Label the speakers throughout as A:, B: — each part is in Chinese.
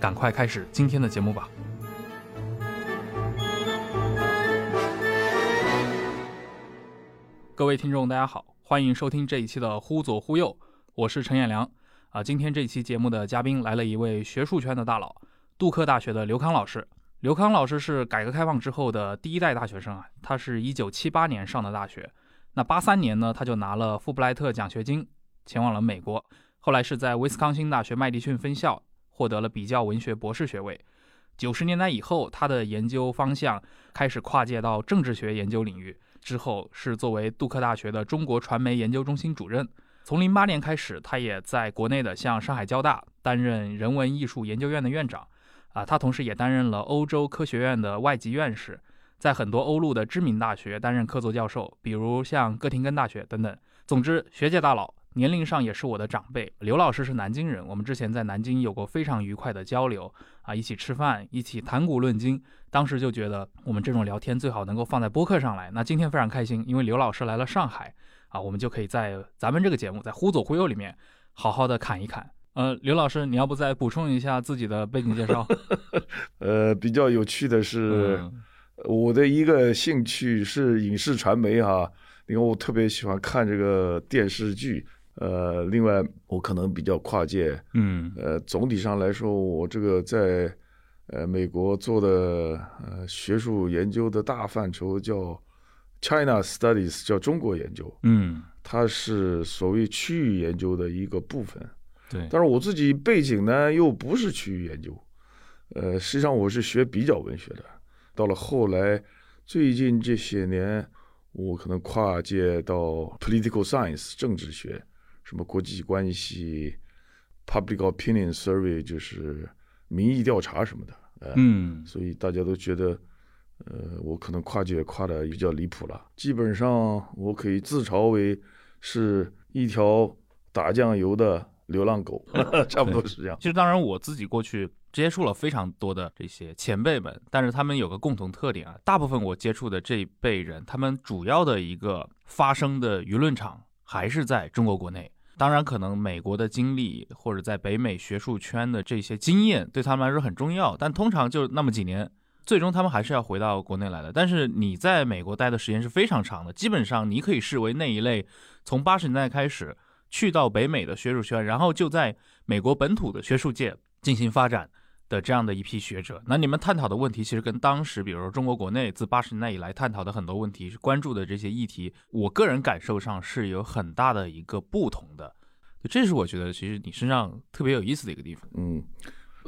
A: 赶快开始今天的节目吧。各位听众，大家好，欢迎收听这一期的《忽左忽右》，我是陈彦良。啊，今天这期节目的嘉宾来了一位学术圈的大佬，杜克大学的刘康老师。刘康老师是改革开放之后的第一代大学生啊，他是一九七八年上的大学，那八三年呢，他就拿了富布莱特奖学金，前往了美国，后来是在威斯康星大学麦迪逊分校获得了比较文学博士学位。九十年代以后，他的研究方向开始跨界到政治学研究领域。之后是作为杜克大学的中国传媒研究中心主任。从零八年开始，他也在国内的像上海交大担任人文艺术研究院的院长。啊，他同时也担任了欧洲科学院的外籍院士，在很多欧陆的知名大学担任客座教授，比如像哥廷根大学等等。总之，学界大佬。年龄上也是我的长辈，刘老师是南京人，我们之前在南京有过非常愉快的交流啊，一起吃饭，一起谈古论今。当时就觉得我们这种聊天最好能够放在播客上来。那今天非常开心，因为刘老师来了上海啊，我们就可以在咱们这个节目在忽左忽右里面好好的侃一侃。呃，刘老师，你要不再补充一下自己的背景介绍？
B: 呃，比较有趣的是，我的一个兴趣是影视传媒哈，因为我特别喜欢看这个电视剧。呃，另外我可能比较跨界，
A: 嗯，
B: 呃，总体上来说，我这个在呃美国做的呃学术研究的大范畴叫 China Studies，叫中国研究，
A: 嗯，
B: 它是所谓区域研究的一个部分，
A: 对。
B: 但是我自己背景呢又不是区域研究，呃，实际上我是学比较文学的，到了后来最近这些年，我可能跨界到 Political Science 政治学。什么国际关系，public opinion survey 就是民意调查什么的，
A: 嗯，
B: 所以大家都觉得，呃，我可能跨界跨的比较离谱了。基本上我可以自嘲为是一条打酱油的流浪狗，差不多是这样。
A: 其实当然我自己过去接触了非常多的这些前辈们，但是他们有个共同特点啊，大部分我接触的这一辈人，他们主要的一个发声的舆论场还是在中国国内。当然，可能美国的经历或者在北美学术圈的这些经验对他们来说很重要，但通常就那么几年，最终他们还是要回到国内来的。但是你在美国待的时间是非常长的，基本上你可以视为那一类从八十年代开始去到北美的学术圈，然后就在美国本土的学术界进行发展。的这样的一批学者，那你们探讨的问题其实跟当时，比如说中国国内自八十年代以来探讨的很多问题，关注的这些议题，我个人感受上是有很大的一个不同的。这是我觉得其实你身上特别有意思的一个地方。
B: 嗯，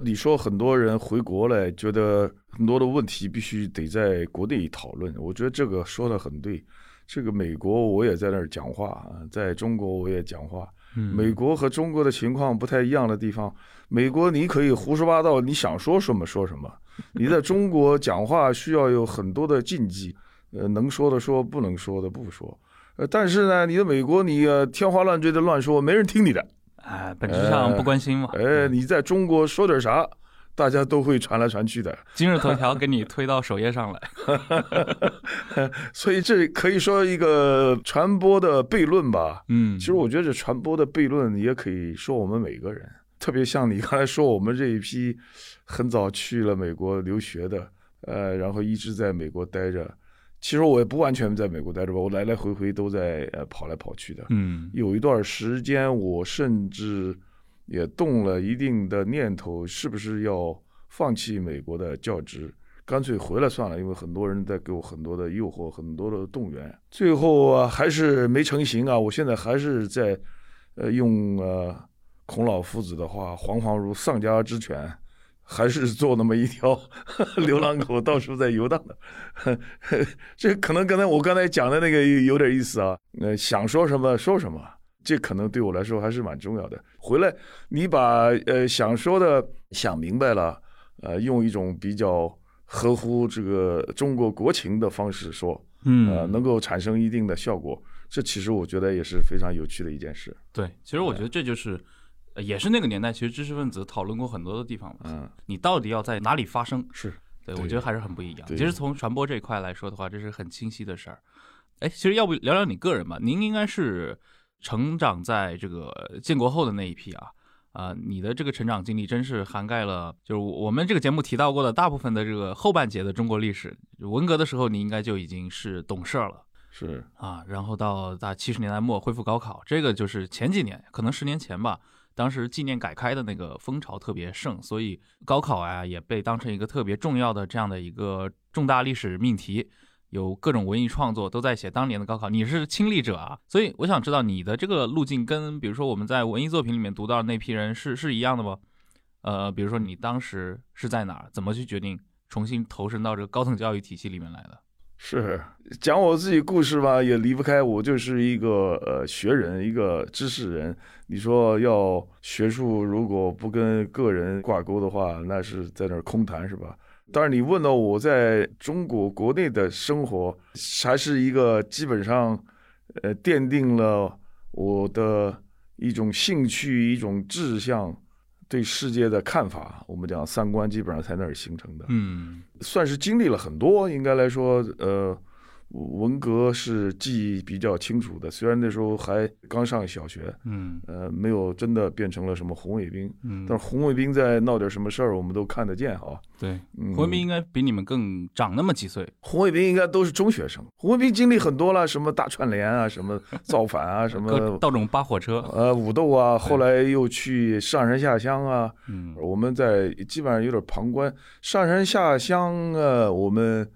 B: 你说很多人回国来，觉得很多的问题必须得在国内讨论，我觉得这个说的很对。这个美国我也在那儿讲话啊，在中国我也讲话。美国和中国的情况不太一样的地方，美国你可以胡说八道，你想说什么说什么。你在中国讲话需要有很多的禁忌，呃，能说的说，不能说的不说。呃，但是呢，你在美国你天花乱坠的乱说，没人听你的。
A: 哎，本质上不关心嘛。
B: 哎，你在中国说点啥？大家都会传来传去的，
A: 今日头条给你推到首页上来，
B: 所以这可以说一个传播的悖论吧。
A: 嗯，
B: 其实我觉得这传播的悖论也可以说我们每个人，特别像你刚才说我们这一批很早去了美国留学的，呃，然后一直在美国待着。其实我也不完全在美国待着吧，我来来回回都在呃跑来跑去的。
A: 嗯，
B: 有一段时间我甚至。也动了一定的念头，是不是要放弃美国的教职，干脆回来算了，因为很多人在给我很多的诱惑，很多的动员，最后啊还是没成型啊。我现在还是在，呃，用呃孔老夫子的话，惶惶如丧家之犬。还是做那么一条 流浪狗，到处在游荡的。这可能刚才我刚才讲的那个有点意思啊。呃，想说什么说什么，这可能对我来说还是蛮重要的。回来，你把呃想说的想明白了，呃，用一种比较合乎这个中国国情的方式说，
A: 嗯，
B: 呃，能够产生一定的效果。这其实我觉得也是非常有趣的一件事。
A: 对，其实我觉得这就是。也是那个年代，其实知识分子讨论过很多的地方。嗯，你到底要在哪里发声？
B: 是，
A: 对我觉得还是很不一样。其实从传播这一块来说的话，这是很清晰的事儿。哎，其实要不聊聊你个人吧？您应该是成长在这个建国后的那一批啊。啊，你的这个成长经历真是涵盖了，就是我们这个节目提到过的大部分的这个后半截的中国历史。文革的时候，你应该就已经是懂事儿了。
B: 是
A: 啊，然后到大七十年代末恢复高考，这个就是前几年，可能十年前吧。当时纪念改开的那个风潮特别盛，所以高考啊也被当成一个特别重要的这样的一个重大历史命题，有各种文艺创作都在写当年的高考。你是亲历者啊，所以我想知道你的这个路径跟比如说我们在文艺作品里面读到的那批人是是一样的吗？呃，比如说你当时是在哪儿，怎么去决定重新投身到这个高等教育体系里面来的？
B: 是讲我自己故事吧，也离不开我就是一个呃学人，一个知识人。你说要学术，如果不跟个人挂钩的话，那是在那儿空谈，是吧？当然，你问到我在中国国内的生活，还是一个基本上，呃，奠定了我的一种兴趣，一种志向。对世界的看法，我们讲三观基本上在那儿形成的，
A: 嗯，
B: 算是经历了很多。应该来说，呃。文革是记忆比较清楚的，虽然那时候还刚上小学，
A: 嗯，
B: 呃，没有真的变成了什么红卫兵，
A: 嗯，
B: 但是红卫兵在闹点什么事儿，我们都看得见哈。
A: 对，红卫兵应该比你们更长那么几岁。
B: 红卫兵应该都是中学生，红卫兵经历很多了，什么大串联啊，什么造反啊，什么
A: 道种扒火车，
B: 呃，武斗啊，后来又去上山下乡啊，
A: 嗯，
B: 我们在基本上有点旁观，上山下乡啊，我们。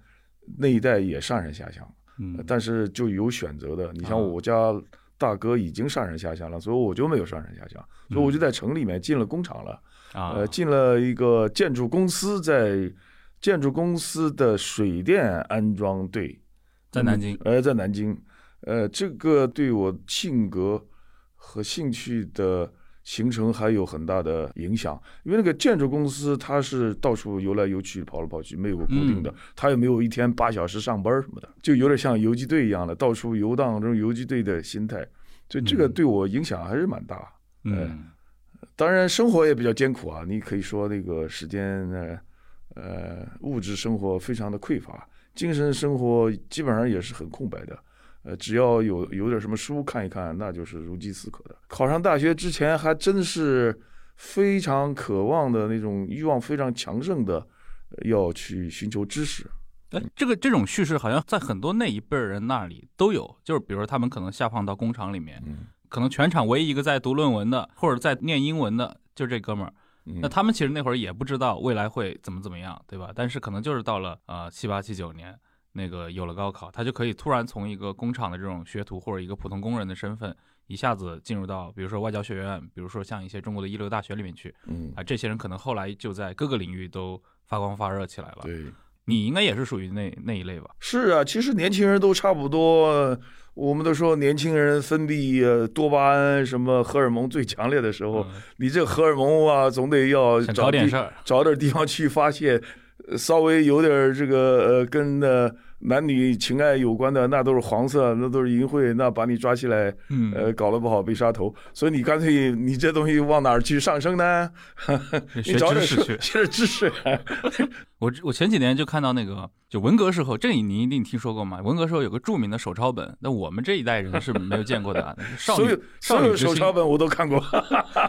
B: 那一代也上山下乡，
A: 嗯，
B: 但是就有选择的。你像我家大哥已经上山下乡了，所以我就没有上山下乡，所以我就在城里面进了工厂了，
A: 啊，
B: 呃，进了一个建筑公司，在建筑公司的水电安装队，
A: 在南京，
B: 呃，在南京，呃，这个对我性格和兴趣的。行程还有很大的影响，因为那个建筑公司它是到处游来游去、跑来跑去，没有固定的，它也没有一天八小时上班什么的，就有点像游击队一样的到处游荡，这种游击队的心态，所以这个对我影响还是蛮大。
A: 嗯，
B: 当然生活也比较艰苦啊，你可以说那个时间呢，呃，物质生活非常的匮乏，精神生活基本上也是很空白的。呃，只要有有点什么书看一看，那就是如饥似渴的。考上大学之前，还真是非常渴望的那种欲望非常强盛的，要去寻求知识。
A: 哎，这个这种叙事好像在很多那一辈人那里都有，就是比如说他们可能下放到工厂里面，可能全场唯一一个在读论文的或者在念英文的，就这哥们儿。那他们其实那会儿也不知道未来会怎么怎么样，对吧？但是可能就是到了啊七八七九年。那个有了高考，他就可以突然从一个工厂的这种学徒或者一个普通工人的身份，一下子进入到比如说外交学院，比如说像一些中国的一流大学里面去。
B: 嗯
A: 啊，这些人可能后来就在各个领域都发光发热起来了。
B: 对，
A: 你应该也是属于那那一类吧？
B: 是啊，其实年轻人都差不多。我们都说年轻人分泌多巴胺什么荷尔蒙最强烈的时候，你这荷尔蒙啊，总得要找
A: 点事儿，
B: 找点地方去发泄，稍微有点这个呃跟呃。男女情爱有关的，那都是黄色，那都是淫秽，那把你抓起来，呃，搞得不好被杀头。所以你干脆你这东西往哪儿去上升呢？
A: 学知识去，
B: 学知识。
A: 我我前几年就看到那个，就文革时候，这你一定听说过嘛？文革时候有个著名的手抄本，那我们这一代人是没有见过的。
B: 啊。少女少女手抄本我都看过，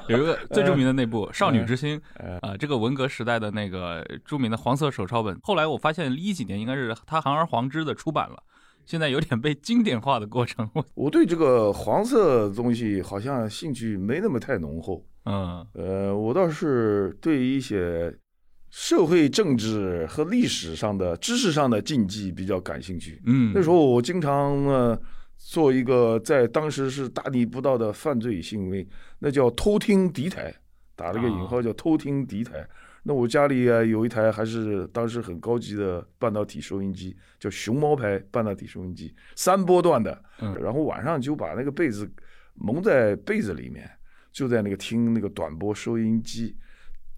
A: 有一个最著名的那部《少女之心》啊，这个文革时代的那个著名的黄色手抄本。后来我发现一几年应该是它堂而皇之的出版了，现在有点被经典化的过程。
B: 我对这个黄色东西好像兴趣没那么太浓厚。
A: 嗯，
B: 呃，我倒是对一些。社会政治和历史上的知识上的禁忌比较感兴趣。
A: 嗯，
B: 那时候我经常呢做一个在当时是大逆不道的犯罪行为，那叫偷听敌台，打了个引号叫偷听敌台。那我家里啊有一台还是当时很高级的半导体收音机，叫熊猫牌半导体收音机，三波段的。
A: 嗯
B: 然后晚上就把那个被子蒙在被子里面，就在那个听那个短波收音机，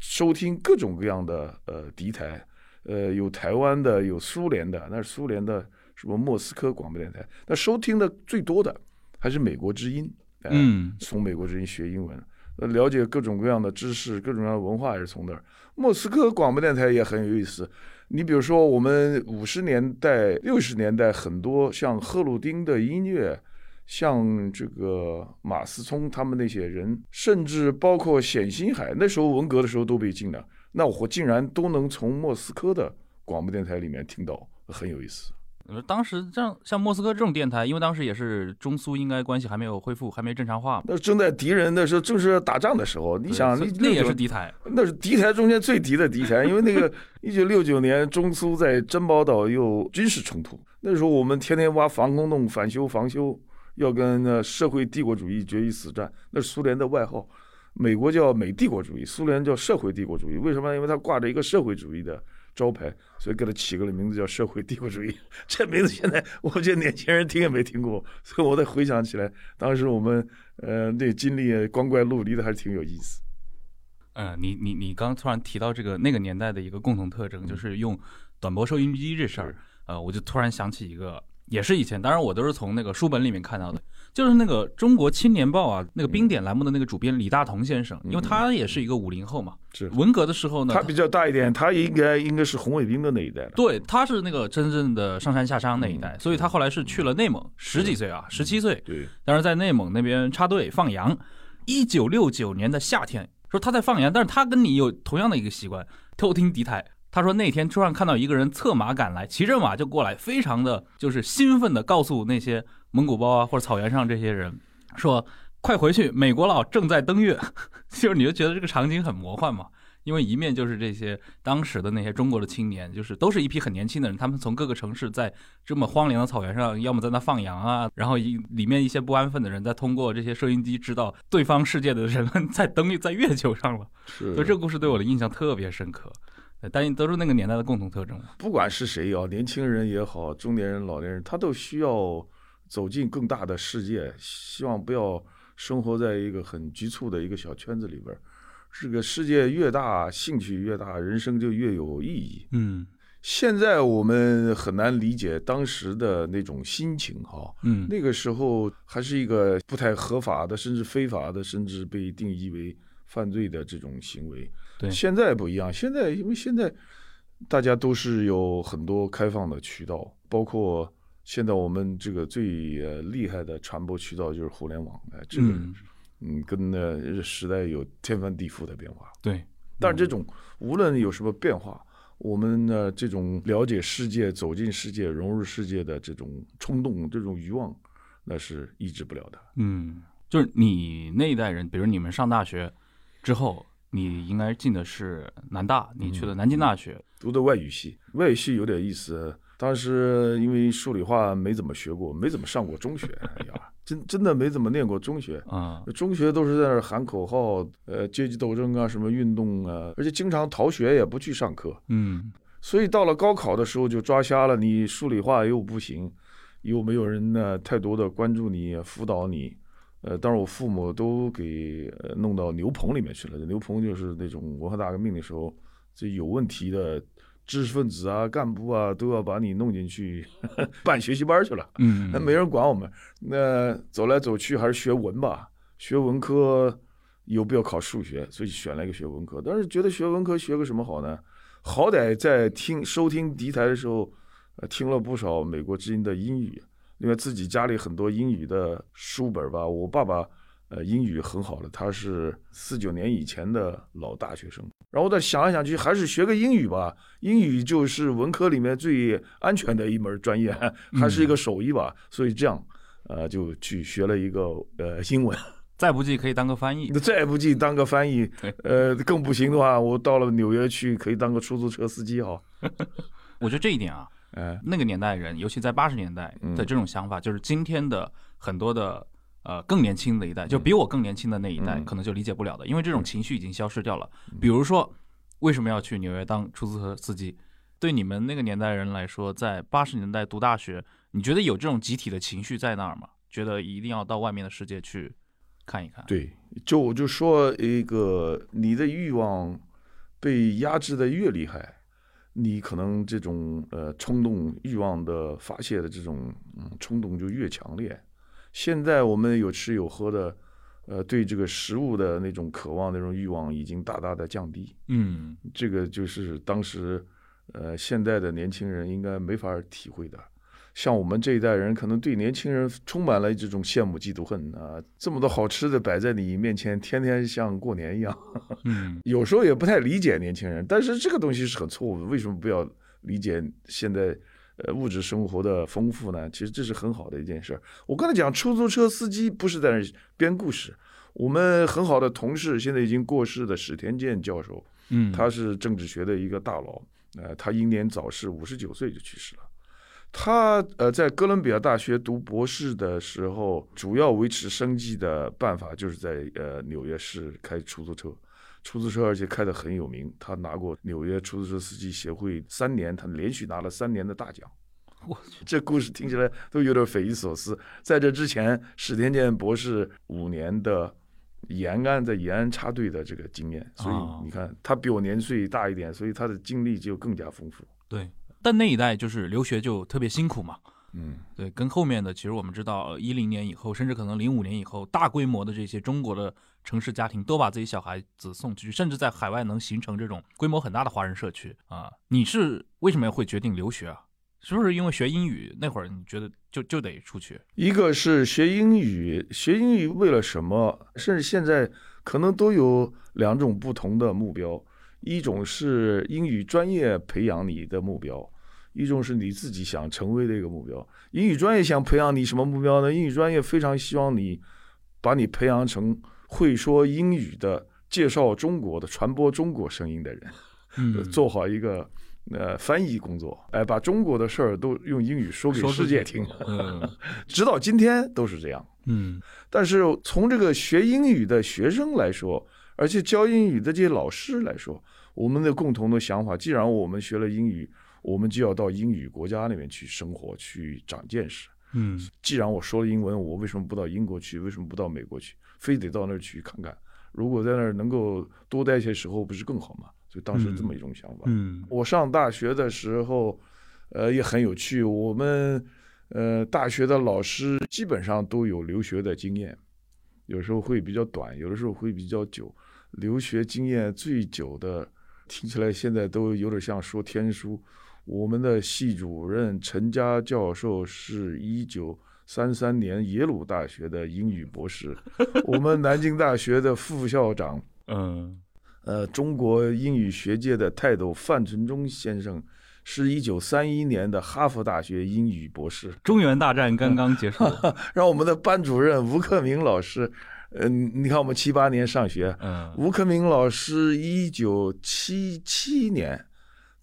B: 收听各种各样的呃敌台，呃有台湾的，有苏联的，那是苏联的什么莫斯科广播电台，那收听的最多的还是美国之音，哎
A: 嗯
B: 从美国之音学英文，呃，了解各种各样的知识，各种各样的文化也是从那儿。莫斯科广播电台也很有意思。你比如说，我们五十年代、六十年代很多像赫鲁丁的音乐，像这个马思聪他们那些人，甚至包括冼星海，那时候文革的时候都被禁了，那我竟然都能从莫斯科的广播电台里面听到，很有意思。
A: 呃当时像像莫斯科这种电台，因为当时也是中苏应该关系还没有恢复，还没正常化嘛。
B: 那正在敌人那时候正是打仗的时候，你想，
A: 那那也是敌台。
B: 那是敌台中间最敌的敌台，因为那个 一九六九年中苏在珍宝岛又军事冲突，那时候我们天天挖防空洞、反修防修，要跟那社会帝国主义决一死战，那是苏联的外号。美国叫美帝国主义，苏联叫社会帝国主义。为什么？因为它挂着一个社会主义的招牌，所以给它起个名字叫社会帝国主义。这名字现在我觉得年轻人听也没听过，所以我再回想起来，当时我们呃那经历光怪陆离的，还是挺有意思。
A: 嗯，你你你刚突然提到这个那个年代的一个共同特征，就是用短波收音机这事儿，呃，我就突然想起一个，也是以前，当然我都是从那个书本里面看到的，就是那个《中国青年报》啊，那个冰点栏目的那个主编李大同先生，因为他也是一个五零后嘛，
B: 是。
A: 文革的时候呢，
B: 他比较大一点，他应该应该是红卫兵的那一代了。
A: 对，他是那个真正的上山下乡那一代，所以他后来是去了内蒙，十几岁啊，十七岁，
B: 对，
A: 但是在内蒙那边插队放羊。一九六九年的夏天，说他在放羊，但是他跟你有同样的一个习惯，偷听敌台。他说那天突然看到一个人策马赶来，骑着马就过来，非常的就是兴奋的告诉那些蒙古包啊或者草原上这些人，说快回去，美国佬正在登月。就是你就觉得这个场景很魔幻嘛。因为一面就是这些当时的那些中国的青年，就是都是一批很年轻的人，他们从各个城市在这么荒凉的草原上，要么在那放羊啊，然后一里面一些不安分的人在通过这些收音机知道对方世界的人们在登在月球上了，
B: 是
A: 所以这个故事对我的印象特别深刻。呃但都是那个年代的共同特征。
B: 不管是谁啊，年轻人也好，中年人、老年人，他都需要走进更大的世界，希望不要生活在一个很局促的一个小圈子里边儿。这个世界越大，兴趣越大，人生就越有意义。
A: 嗯
B: 现在我们很难理解当时的那种心情哈。
A: 嗯
B: 那个时候还是一个不太合法的，甚至非法的，甚至被定义为犯罪的这种行为。
A: 对
B: 现在不一样，现在因为现在大家都是有很多开放的渠道，包括现在我们这个最呃厉害的传播渠道就是互联网，哎，这个
A: 嗯
B: 嗯跟那时代有天翻地覆的变化。
A: 对，
B: 但是这种无论有什么变化，我们呢这种了解世界、走进世界、融入世界的这种冲动、这种欲望，那是抑制不了的。
A: 嗯，就是你那一代人，比如你们上大学之后，你应该进的是南大，你去了南京大学，
B: 读的外语系，外语系有点意思。当时因为数理化没怎么学过，没怎么上过中学，哎呀，真真的没怎么念过中学。
A: 啊，
B: 中学都是在那儿喊口号，呃，阶级斗争啊，什么运动啊，而且经常逃学，也不去上课。
A: 嗯
B: 所以到了高考的时候就抓瞎了，你数理化又不行，又没有人呢太多的关注你、辅导你。呃，当时我父母都给呃弄到牛棚里面去了。牛棚就是那种文化大革命的时候，这有问题的知识分子啊、干部啊，都要把你弄进去 办学习班去了。
A: 嗯，
B: 那没人管我们。那走来走去还是学文吧，学文科有必要考数学，所以选了一个学文科。但是觉得学文科学个什么好呢？好歹在听收听敌台的时候，呃，听了不少美国之音的英语。另外自己家里很多英语的书本吧，我爸爸呃英语很好的，他是四九年以前的老大学生。然后再想来想去，还是学个英语吧。英语就是文科里面最安全的一门专业，还是一个手艺吧。所以这样，呃，就去学了一个呃英文。
A: 再不济可以当个翻译。
B: 那 再不济当个翻译，呃，更不行的话，我到了纽约去可以当个出租车司机哈。
A: 我觉得这一点啊，
B: 哎，
A: 那个年代人，尤其在八十年代
B: 嗯
A: 的这种想法，就是今天的很多的呃更年轻的一代，就比我更年轻的那一代，
B: 嗯
A: 可能就理解不了的，因为这种情绪已经消失掉了。比如说，为什么要去纽约当出租车司机？对你们那个年代人来说，在八十年代读大学，你觉得有这种集体的情绪在那儿吗？觉得一定要到外面的世界去看一看？
B: 对，就我就说一个，你的欲望被压制的越厉害，你可能这种呃冲动欲望的发泄的这种嗯冲动就越强烈。现在我们有吃有喝的，呃，对这个食物的那种渴望、那种欲望已经大大的降低。
A: 嗯
B: 这个就是当时，呃，现在的年轻人应该没法体会的。像我们这一代人，可能对年轻人充满了这种羡慕、嫉妒、恨啊！这么多好吃的摆在你面前，天天像过年一样。
A: 嗯
B: 有时候也不太理解年轻人，但是这个东西是很错误的。为什么不要理解现在呃物质生活的丰富呢？其实这是很好的一件事儿。我刚才讲，出租车司机不是在那编故事。我们很好的同事，现在已经过世的史天健教授，
A: 嗯，
B: 他是政治学的一个大佬，呃，他英年早逝，五十九岁就去世了。他呃在哥伦比亚大学读博士的时候，主要维持生计的办法就是在呃纽约市开出租车，出租车而且开得很有名。他拿过纽约出租车司机协会三年，他连续拿了三年的大奖。
A: 我去
B: 这故事听起来都有点匪夷所思。在这之前，史天健博士五年的延安在延安插队的这个经验，所
A: 哦
B: 以你看他比我年岁大一点，所以他的经历就更加丰富。
A: 对，但那一代就是留学就特别辛苦嘛。
B: 嗯，
A: 对，跟后面的其实我们知道，一零年以后，甚至可能零五年以后，大规模的这些中国的城市家庭都把自己小孩子送出去，甚至在海外能形成这种规模很大的华人社区啊。你是为什么会决定留学啊？是不是因为学英语那会儿你觉得就就得出去？
B: 一个是学英语，学英语为了什么？甚至现在可能都有两种不同的目标，一种是英语专业培养你的目标，一种是你自己想成为的一个目标。英语专业想培养你什么目标呢？英语专业非常希望你把你培养成会说英语的、介绍中国的、传播中国声音的人。
A: 嗯
B: 做好一个呃翻译工作，哎，把中国的事儿都用英语说给世界听，
A: 嗯
B: 直到今天都是这样。
A: 嗯
B: 但是从这个学英语的学生来说，而且教英语的这些老师来说，我们的共同的想法，既然我们学了英语，我们就要到英语国家那边去生活，去长见识。
A: 嗯
B: 既然我说了英文，我为什么不到英国去？为什么不到美国去？非得到那儿去看看？如果在那儿能够多待些时候，不是更好吗？所以当时这么一种想法。
A: 嗯
B: 我上大学的时候，呃，也很有趣。我们呃大学的老师基本上都有留学的经验，有时候会比较短，有的时候会比较久。留学经验最久的，听起来现在都有点像说天书。我们的系主任陈佳教授是一九三三年耶鲁大学的英语博士，我们南京大学的副校长
A: 嗯
B: 呃，中国英语学界的泰斗范存忠先生，是一九三一年的哈佛大学英语博士。
A: 中原大战刚刚结束。
B: 让我们的班主任吴克明老师，嗯、你看我们七八年上学，
A: 嗯
B: 吴克明老师一九七七年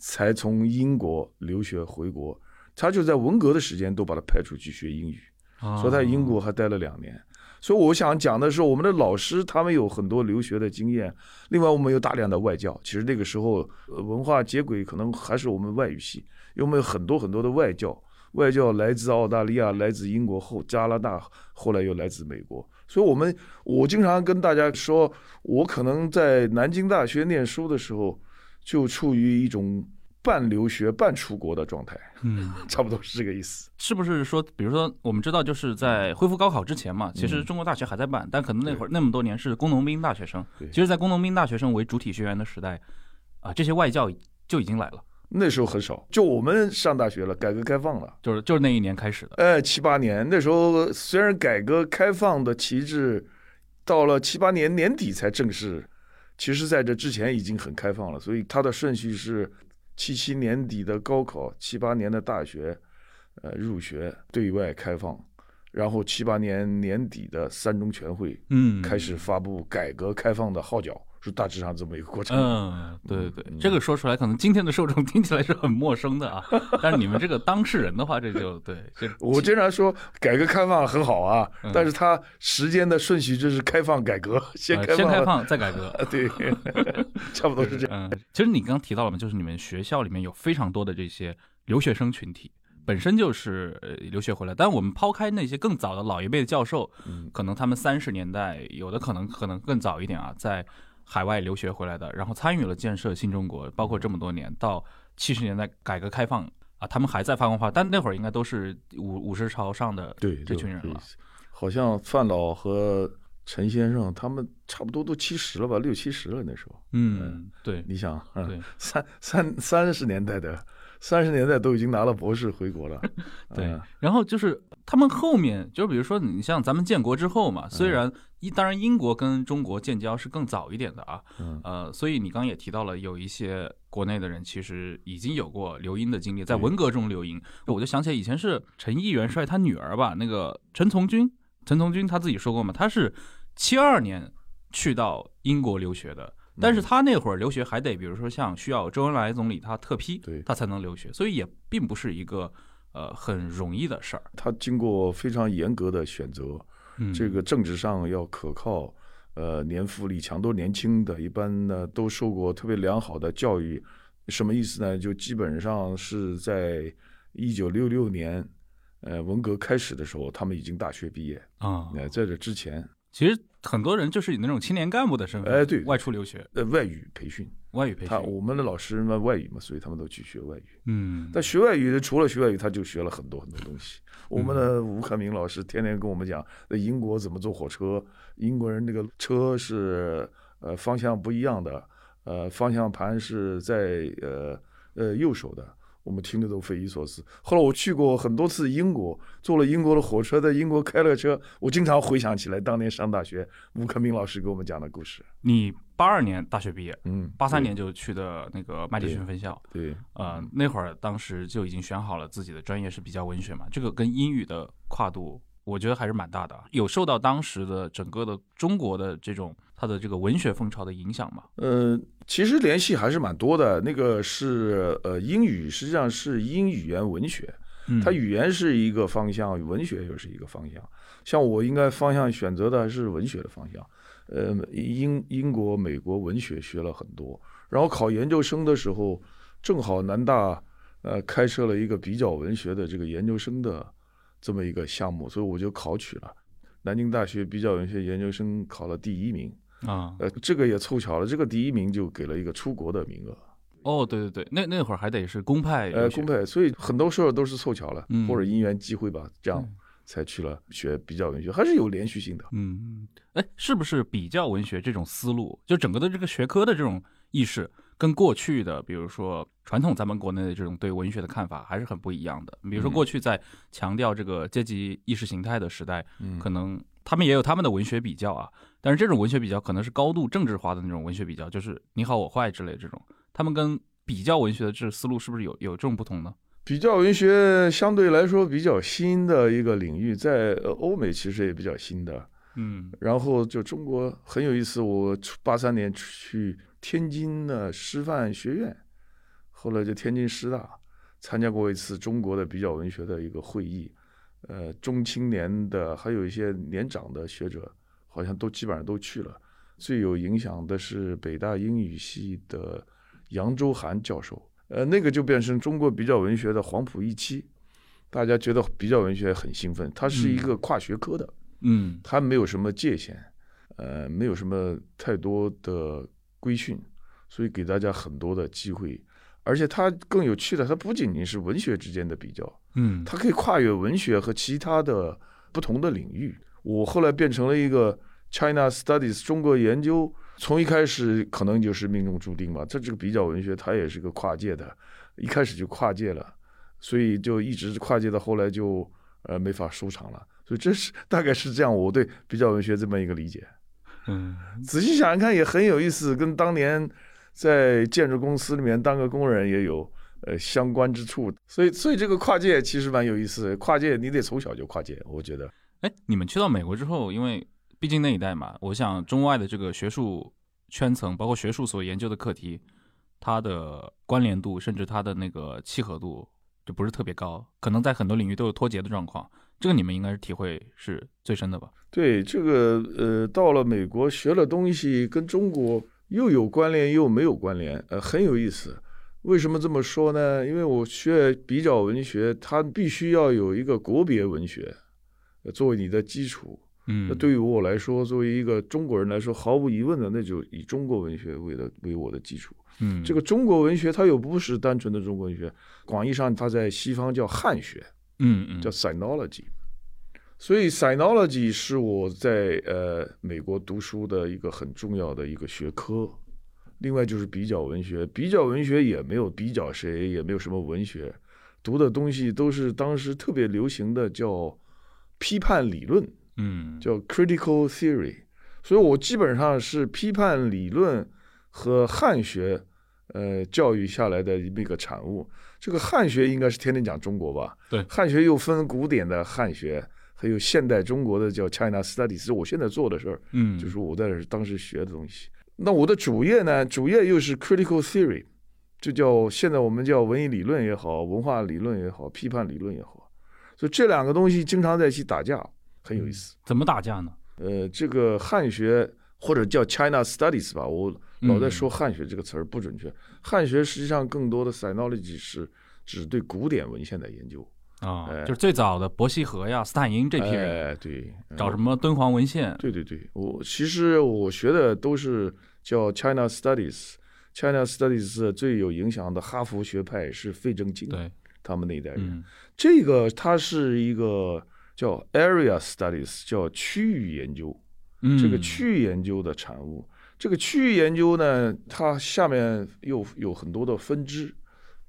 B: 才从英国留学回国，他就在文革的时间都把他派出去学英语。所以他在英国还待了两年。所以我想讲的是，我们的老师他们有很多留学的经验，另外我们有大量的外教。其实那个时候呃文化接轨可能还是我们外语系，因为我们有很多很多的外教，外教来自澳大利亚，来自英国后加拿大，后来又来自美国。所以我们我经常跟大家说，我可能在南京大学念书的时候，就处于一种半留学半出国的状态，
A: 嗯。
B: 差不多是这个意思。
A: 是不是说，比如说，我们知道就是在恢复高考之前嘛，其实中国大学还在办，但可能那会儿那么多年是工农兵大学生。
B: 对
A: 其实，在工农兵大学生为主体学员的时代，啊，这些外教就已经来了，
B: 那时候很少，就我们上大学了，改革开放了，
A: 就是就是那一年开始的。
B: 哎，七八年那时候虽然改革开放的旗帜到了七八年年底才正式，其实在这之前已经很开放了，所以它的顺序是七七年底的高考，七八年的大学，呃，入学对外开放，然后七八年年底的三中全会
A: 嗯，
B: 开始发布改革开放的号角，是大致上这么一个过程。
A: 嗯，对对对，
B: 嗯
A: 这个说出来可能今天的受众听起来是很陌生的啊，但是你们这个当事人的话，这就对，这
B: 我经常说改革开放很好啊，
A: 嗯
B: 但是它时间的顺序就是开放改革，先
A: 呃
B: 开放，
A: 先开放再改革。
B: 啊，对，差不多是这样。
A: 嗯，其实你刚刚提到了嘛，就是你们学校里面有非常多的这些留学生群体，本身就是呃留学回来，但我们抛开那些更早的老一辈的教授，
B: 嗯
A: 可能他们三十年代有的可能可能更早一点啊，在海外留学回来的，然后参与了建设新中国，包括这么多年到七十年代改革开放啊，他们还在发光发，但那会儿应该都是五五十朝上的
B: 对，
A: 这群人了。
B: 好像范老和陈先生他们差不多都七十了吧，六七十了那时候。
A: 嗯，对
B: 你想，嗯
A: 对
B: 三三三十年代的，三十年代都已经拿了博士回国了。
A: 对
B: 嗯，
A: 然后就是他们后面，就比如说你像咱们建国之后嘛，虽然一当然英国跟中国建交是更早一点的啊，
B: 嗯
A: 呃，所以你刚刚也提到了有一些国内的人其实已经有过留英的经历，在文革中留英，我就想起来以前是陈毅元帅他女儿吧，那个陈从军，陈从军他自己说过嘛，他是七二年去到英国留学的。但是他那会儿留学还得，比如说像需要周恩来总理他特批
B: 对，
A: 他才能留学，所以也并不是一个呃很容易的事儿。
B: 他经过非常严格的选择，
A: 嗯，
B: 这个政治上要可靠，呃，年富力强，都年轻的，一般呢都受过特别良好的教育。什么意思呢？就基本上是在一九六六年，呃，文革开始的时候，他们已经大学毕业。
A: 啊、
B: 呃，在这之前，
A: 其实很多人就是以那种青年干部的身份，
B: 哎对
A: 外出留学，
B: 呃，外语培训，
A: 外语培训，
B: 他我们的老师嘛，外语嘛，所以他们都去学外语。
A: 嗯，
B: 但学外语的，除了学外语，他就学了很多很多东西。我们的吴克明老师天天跟我们讲，在英国怎么坐火车，英国人那个车是呃方向不一样的，呃方向盘是在呃呃右手的。我们听着都匪夷所思。后来我去过很多次英国，坐了英国的火车，在英国开了车，我经常回想起来当年上大学吴克明老师给我们讲的故事。
A: 你八二年大学毕业，
B: 嗯，
A: 八三年就去的那个麦迪逊分校，
B: 对，
A: 呃，那会儿当时就已经选好了自己的专业是比较文学嘛，这个跟英语的跨度，我觉得还是蛮大的啊，有受到当时的整个的中国的这种它的这个文学风潮的影响吗？
B: 呃，其实联系还是蛮多的。那个是呃，英语实际上是英语言文学，
A: 嗯
B: 它语言是一个方向，文学又是一个方向。像我应该方向选择的还是文学的方向。呃，英英国、美国文学学了很多，然后考研究生的时候，正好南大呃开设了一个比较文学的这个研究生的这么一个项目，所以我就考取了。南京大学比较文学研究生考了第一名，
A: 啊，
B: 呃，这个也凑巧了，这个第一名就给了一个出国的名额，
A: 哦，对对对，那那会儿还得是公派
B: 呃，公派，所以很多时候都是凑巧了，
A: 嗯。
B: 或者因缘机会吧，这样
A: 嗯。
B: 才去了学比较文学，还是有连续性的。
A: 嗯，哎，是不是比较文学这种思路，就整个的这个学科的这种意识，跟过去的，比如说传统咱们国内的这种对文学的看法，还是很不一样的。比如说
B: 嗯。
A: 过去在强调这个阶级意识形态的时代，
B: 嗯。
A: 可能他们也有他们的文学比较啊，但是这种文学比较可能是高度政治化的那种文学比较，就是你好我坏之类这种，他们跟比较文学的这思路是不是有有这种不同呢？
B: 比较文学相对来说比较新的一个领域，在呃欧美其实也比较新的。
A: 嗯
B: 然后就中国很有意思，我八三年去天津的师范学院，后来就天津师大参加过一次中国的比较文学的一个会议，呃，中青年的还有一些年长的学者，好像都基本上都去了。最有影响的是北大英语系的杨周涵教授，呃，那个就变成中国比较文学的黄埔一期，大家觉得比较文学很兴奋，它是一个跨学科的。
A: 嗯
B: 它没有什么界限，呃，没有什么太多的规训，所以给大家很多的机会。而且它更有趣的，它不仅仅是文学之间的比较，
A: 嗯
B: 它可以跨越文学和其他的不同的领域。我后来变成了一个 China Studies 中国研究，从一开始可能就是命中注定吧。这这个比较文学，它也是个跨界的，一开始就跨界了，所以就一直跨界到后来就呃没法收场了。所以这是大概是这样，我对比较文学这么一个理解。
A: 嗯
B: 仔细想想看，也很有意思，跟当年在建筑公司里面当个工人也有呃相关之处。所以，所以这个跨界其实蛮有意思的。跨界你得从小就跨界，我觉得。
A: 哎，你们去到美国之后，因为毕竟那一代嘛，我想中外的这个学术圈层，包括学术所研究的课题，它的关联度，甚至它的那个契合度，就不是特别高，可能在很多领域都有脱节的状况。这个你们应该是体会是最深的吧？
B: 对，这个呃，到了美国学了东西，跟中国又有关联又没有关联，呃，很有意思。为什么这么说呢？因为我学比较文学，它必须要有一个国别文学作为你的基础。
A: 嗯，
B: 那对于我来说，作为一个中国人来说，毫无疑问的，那就以中国文学为的为我的基础。
A: 嗯，
B: 这个中国文学它又不是单纯的中国文学，广义上它在西方叫汉学。
A: 嗯嗯，
B: 叫 sinology，所以 sinology 是我在呃美国读书的一个很重要的一个学科。另外就是比较文学，比较文学也没有比较谁，也没有什么文学，读的东西都是当时特别流行的叫批判理论，
A: 嗯，
B: 叫 critical theory。所以我基本上是批判理论和汉学呃教育下来的一个产物。这个汉学应该是天天讲中国吧？
A: 对，
B: 汉学又分古典的汉学，还有现代中国的叫 China Studies。我现在做的事儿，
A: 嗯，
B: 就是我在当时学的东西。那我的主业呢？主业又是 critical theory，就叫现在我们叫文艺理论也好，文化理论也好，批判理论也好。所以这两个东西经常在一起打架，很有意思。
A: 怎么打架呢？
B: 呃，这个汉学或者叫 China Studies 吧，我老在说汉学这个词儿不准确。汉学实际上更多的 sinology 是指对古典文献的研究
A: 啊，
B: 哎
A: 就是最早的伯希和呀、斯坦因这批人，
B: 哎，对，
A: 找什么敦煌文献，
B: 对对对，我其实我学的都是叫 China Studies。China Studies 最有影响的哈佛学派是费正清，
A: 对，
B: 他们那一代人。
A: 嗯
B: 这个他是一个叫 Area Studies，叫区域研究。
A: 嗯，
B: 这个区域研究的产物。这个区域研究呢，它下面又有很多的分支。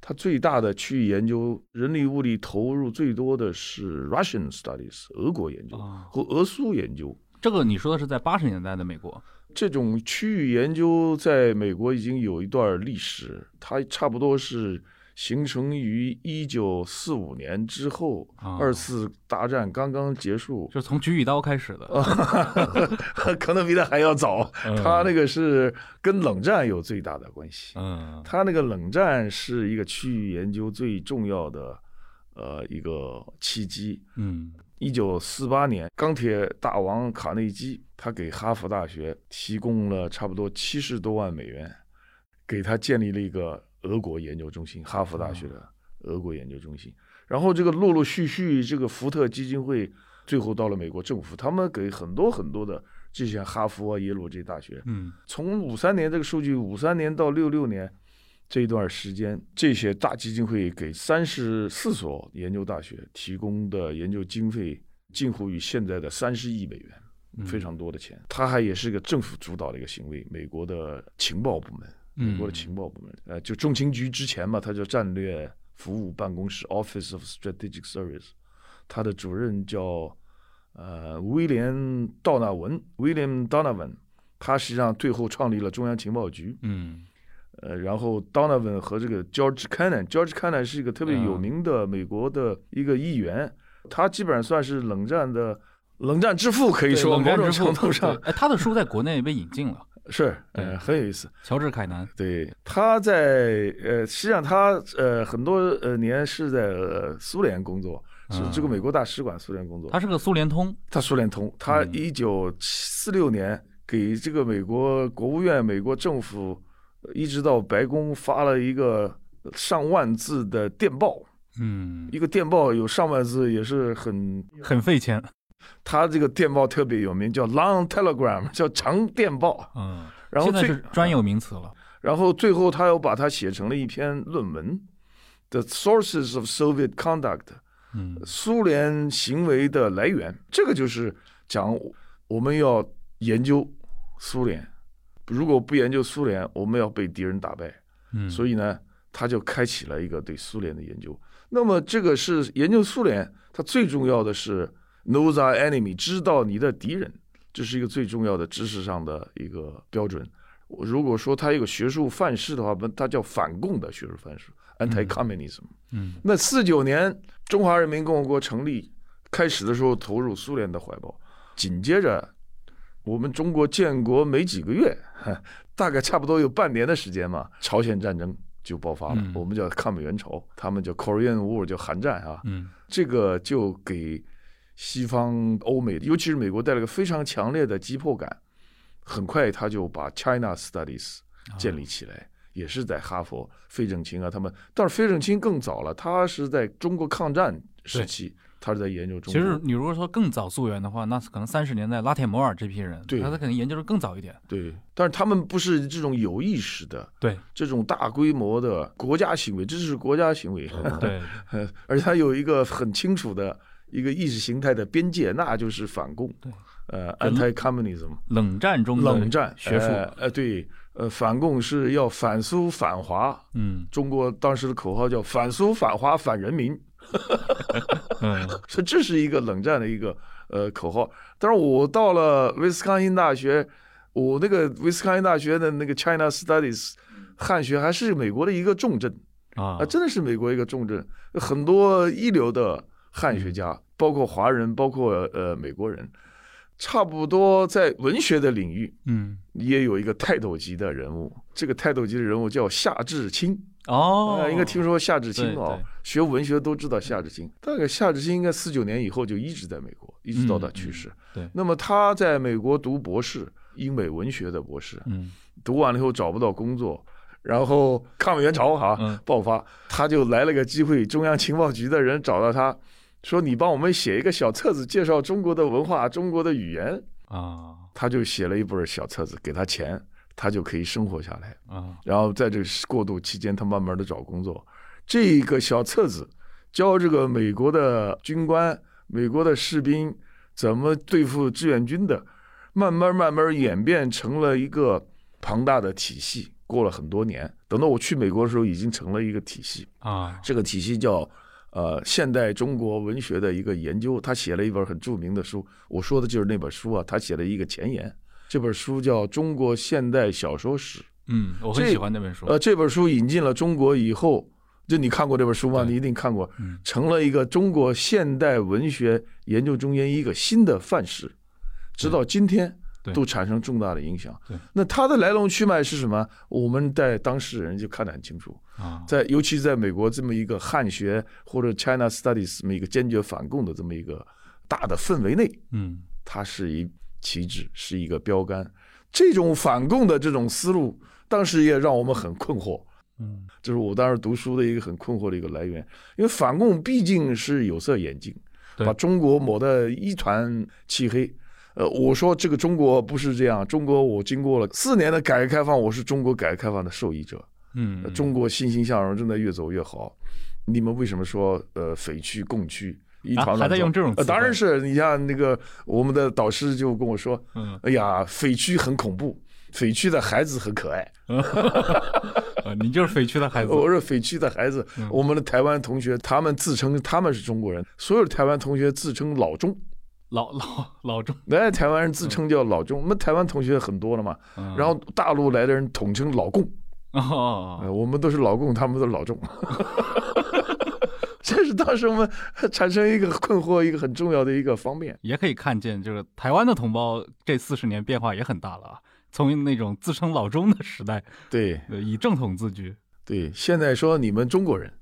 B: 它最大的区域研究，人力物力投入最多的是 Russian Studies，俄国研究
A: 啊，
B: 和俄苏研究。
A: 这个你说的是在八十年代的美国，
B: 这种区域研究在美国已经有一段历史，它差不多是形成于一九四五年之后，
A: 啊
B: 二次大战刚刚结束，
A: 就是从举与刀开始的，
B: 可能比他还要早。
A: 嗯
B: 他那个是跟冷战有最大的关系。
A: 嗯
B: 他那个冷战是一个区域研究最重要的呃一个契机。
A: 嗯
B: 一九四八年，钢铁大王卡内基他给哈佛大学提供了差不多七十多万美元，给他建立了一个俄国研究中心，哈佛大学的俄国研究中心。然后这个陆陆续续，这个福特基金会最后到了美国政府，他们给很多很多的这些哈佛啊、耶鲁这些大学，
A: 嗯
B: 从五三年这个数据，五三年到六六年这一段时间，这些大基金会给三十四所研究大学提供的研究经费近乎于现在的三十亿美元，
A: 嗯
B: 非常多的钱。他还也是个政府主导的一个行为，美国的情报部门，美国的情报部门，呃，就中情局之前嘛，它叫战略服务办公室 （Office of Strategic Service），它的主任叫呃威廉道纳文 （William Donovan），他实际上最后创立了中央情报局。
A: 嗯。
B: 呃，然后 Donovan 和这个 George Kennan，George Kennan 是一个特别有
A: 啊。
B: 名的美国的一个议员，他基本上算是冷战的冷战之父，可以说某种程度上。
A: 哎，他的书在国内被引进了，
B: 是，呃，很有意思。
A: 乔治凯南，
B: 对，他在呃，实际上他呃很多呃年是在、呃、苏联工作，是这个美国大使馆苏联工作。
A: 他是个苏联通，
B: 他苏联通，他
A: 嗯。
B: 一九四六年给这个美国国务院、美国政府，呃一直到白宫发了一个上万字的电报，
A: 嗯，
B: 一个电报有上万字，也是很。
A: 很费钱，
B: 他这个电报特别有名，叫 Long Telegram，叫长电报。
A: 嗯，
B: 然后最
A: 现在是专有名词了，
B: 然后最后他又把它写成了一篇论文，《The Sources of Soviet Conduct》，
A: 嗯
B: 苏联行为的来源。这个就是讲我们要研究苏联，如果不研究苏联，我们要被敌人打败。
A: 嗯，
B: 所以呢，他就开启了一个对苏联的研究。那么这个是研究苏联，它最重要的是 know thy enemy，知道你的敌人，这是一个最重要的知识上的一个标准。我如果说它有个学术范式的话，它叫反共的学术范式 （anti-communism）。
A: 嗯。
B: 那四九年中华人民共和国成立，开始的时候投入苏联的怀抱，紧接着我们中国建国没几个月，大概差不多有半年的时间嘛，朝鲜战争就爆发了，
A: 嗯。
B: 我们叫抗美援朝，他们叫 Korean War，叫韩战啊，
A: 嗯。
B: 这个就给西方欧美，尤其是美国带了个非常强烈的急迫感。很快他就把 China Studies 建立起来，也是在哈佛，费正清啊他们。但是费正清更早了，他是在中国抗战时期，他是在研究中国。
A: 其实你如果说更早溯源的话，那是可能三十年代拉铁摩尔这批人，
B: 对
A: 他他可能研究的更早一点。
B: 对，但是他们不是这种有意识的、
A: 对
B: 这种大规模的国家行为，这是国家行为。
A: 对，
B: 而且他有一个很清楚的一个意识形态的边界，那就是反共。
A: 对，
B: 呃，anti-communism，
A: 冷战中的
B: 冷战
A: 学术，
B: 呃，呃对，呃，反共是要反苏反华。
A: 嗯
B: 中国当时的口号叫反苏反华反人民，
A: 嗯
B: 所以这是一个冷战的一个呃口号。但是我到了威斯康星大学，我那个威斯康星大学的那个 China Studies 汉学还是美国的一个重镇。
A: 啊
B: 啊，真的是美国一个重镇，很多一流的汉学家，包括华人，包括呃美国人，差不多在文学的领域
A: 嗯
B: 也有一个泰斗级的人物。这个泰斗级的人物叫夏志清，
A: 哦
B: 呃，应该听说夏志清
A: 对
B: 哦，学文学都知道夏志清。大概夏志清应该四九年以后就一直在美国，一直到他去世。
A: 嗯对
B: 那么他在美国读博士，英美文学的博士，
A: 嗯
B: 读完了以后找不到工作，然后抗美援朝哈、
A: 嗯
B: 爆发，他就来了个机会，中央情报局的人找到他，说你帮我们写一个小册子，介绍中国的文化、中国的语言。
A: 啊
B: 他就写了一本小册子，给他钱，他就可以生活下来。
A: 啊
B: 然后在这个过渡期间，他慢慢的找工作。这个小册子教这个美国的军官、美国的士兵怎么对付志愿军的，慢慢慢慢演变成了一个庞大的体系。过了很多年，等到我去美国的时候，已经成了一个体系。
A: 啊
B: 这个体系叫呃现代中国文学的一个研究。他写了一本很著名的书，我说的就是那本书啊。他写了一个前言，这本书叫《中国现代小说史》。
A: 嗯，我很喜欢那本书。
B: 呃，这本书引进了中国以后，就你看过这本书吗？你一定看过
A: 嗯，
B: 成了一个中国现代文学研究中间一个新的范式，直到今天
A: 对
B: 都产生重大的影响
A: 对。
B: 那它的来龙去脉是什么？我们在当事人就看得很清楚。
A: 啊
B: 在尤其在美国这么一个汉学或者 China Studies 这么一个坚决反共的这么一个大的氛围内，
A: 嗯
B: 它是一旗帜，是一个标杆。这种反共的这种思路，当时也让我们很困惑。
A: 嗯
B: 这是我当时读书的一个很困惑的一个来源，因为反共毕竟是有色眼镜，把中国抹得一团漆黑。呃，我说这个中国不是这样，中国我经过了四年的改革开放，我是中国改革开放的受益者。
A: 嗯
B: 呃，中国欣欣向荣，正在越走越好。你们为什么说呃匪区共区一
A: 啊还在
B: 团乱糟呃？
A: 用这种词
B: 当然是你像那个我们的导师就跟我说，
A: 嗯
B: 哎呀，匪区很恐怖，匪区的孩子很可爱。
A: 呃，你就是匪区的孩子。
B: 我是匪区的孩子，
A: 嗯
B: 我们的台湾同学，他们自称他们是中国人，所有的台湾同学自称老中，
A: 老老老中，
B: 哎台湾人自称叫老中，我们台湾同学很多了嘛，
A: 嗯
B: 然后大陆来的人统称老共，
A: 哦
B: 呃，我们都是老共，他们都是老中。这是当时我们产生一个困惑，一个很重要的一个方面。
A: 也可以看见，就是台湾的同胞这四十年变化也很大了啊。从那种自称老中的时代，
B: 对
A: 呃以正统自居，
B: 对，现在说你们中国人，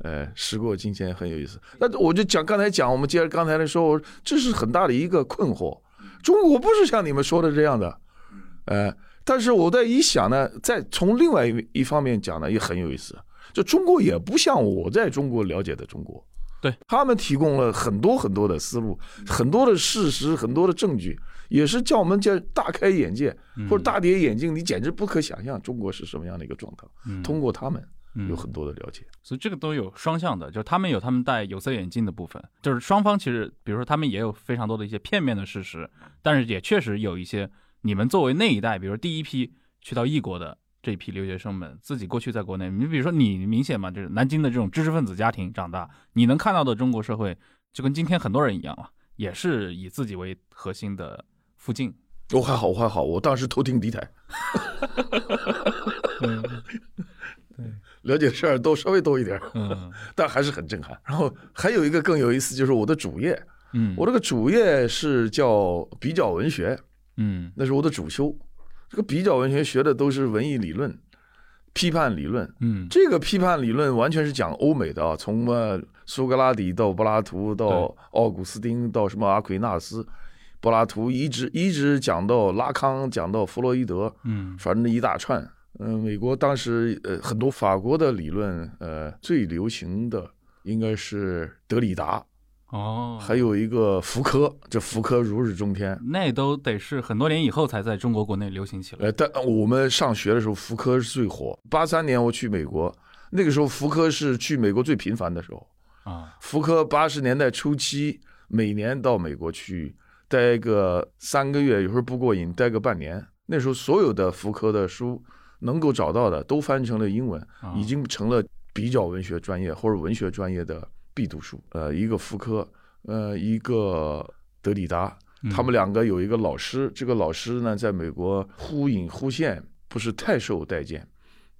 B: 呃，时过境迁很有意思。那我就讲刚才讲，我们接着刚才的说，我这是很大的一个困惑。中国不是像你们说的这样的，呃，但是我在一想呢，再从另外一一方面讲呢，也很有意思。就中国也不像我在中国了解的中国，
A: 对
B: 他们提供了很多很多的思路，很多的事实，很多的证据，也是叫我们叫大开眼界或者大跌眼镜。你简直不可想象中国是什么样的一个状态。
A: 嗯
B: 通过他们
A: 嗯
B: 有很多的了解。
A: 所以这个都有双向的，就是他们有他们戴有色眼镜的部分，就是双方其实，比如说他们也有非常多的一些片面的事实，但是也确实有一些你们作为那一代，比如第一批去到异国的这一批留学生们，自己过去在国内，你比如说你明显嘛，就是南京的这种知识分子家庭长大，你能看到的中国社会就跟今天很多人一样了，也是以自己为核心的附近。
B: 我还好，我还好，我当时偷听敌台，
A: 嗯
B: 了解事儿都稍微多一点儿，
A: 嗯
B: 但还是很震撼。然后还有一个更有意思，就是我的主业
A: 嗯，
B: 我这个主业是叫比较文学，
A: 嗯
B: 那是我的主修。这个比较文学学的都是文艺理论、批判理论。
A: 嗯
B: 这个批判理论完全是讲欧美的啊，从呃苏格拉底到柏拉图到奥古斯丁到什么阿奎纳斯、柏拉图，一直一直讲到拉康，讲到弗洛伊德，
A: 嗯
B: 反正一大串。嗯、美国当时呃很多法国的理论，呃最流行的应该是德里达，
A: 哦，
B: 还有一个福柯，这福柯如日中天。
A: 那都得是很多年以后才在中国国内流行起来。
B: 呃，但我们上学的时候，福柯是最火。八三年我去美国，那个时候福柯是去美国最频繁的时候。
A: 啊，
B: 福柯八十年代初期每年到美国去待个三个月，有时候不过瘾，待个半年。那时候所有的福柯的书能够找到的都翻成了英文，
A: 啊
B: 已经成了比较文学专业或者文学专业的必读书。呃，一个福柯，呃，一个德里达，
A: 嗯
B: 他们两个有一个老师，这个老师呢在美国忽隐忽现，不是太受待见。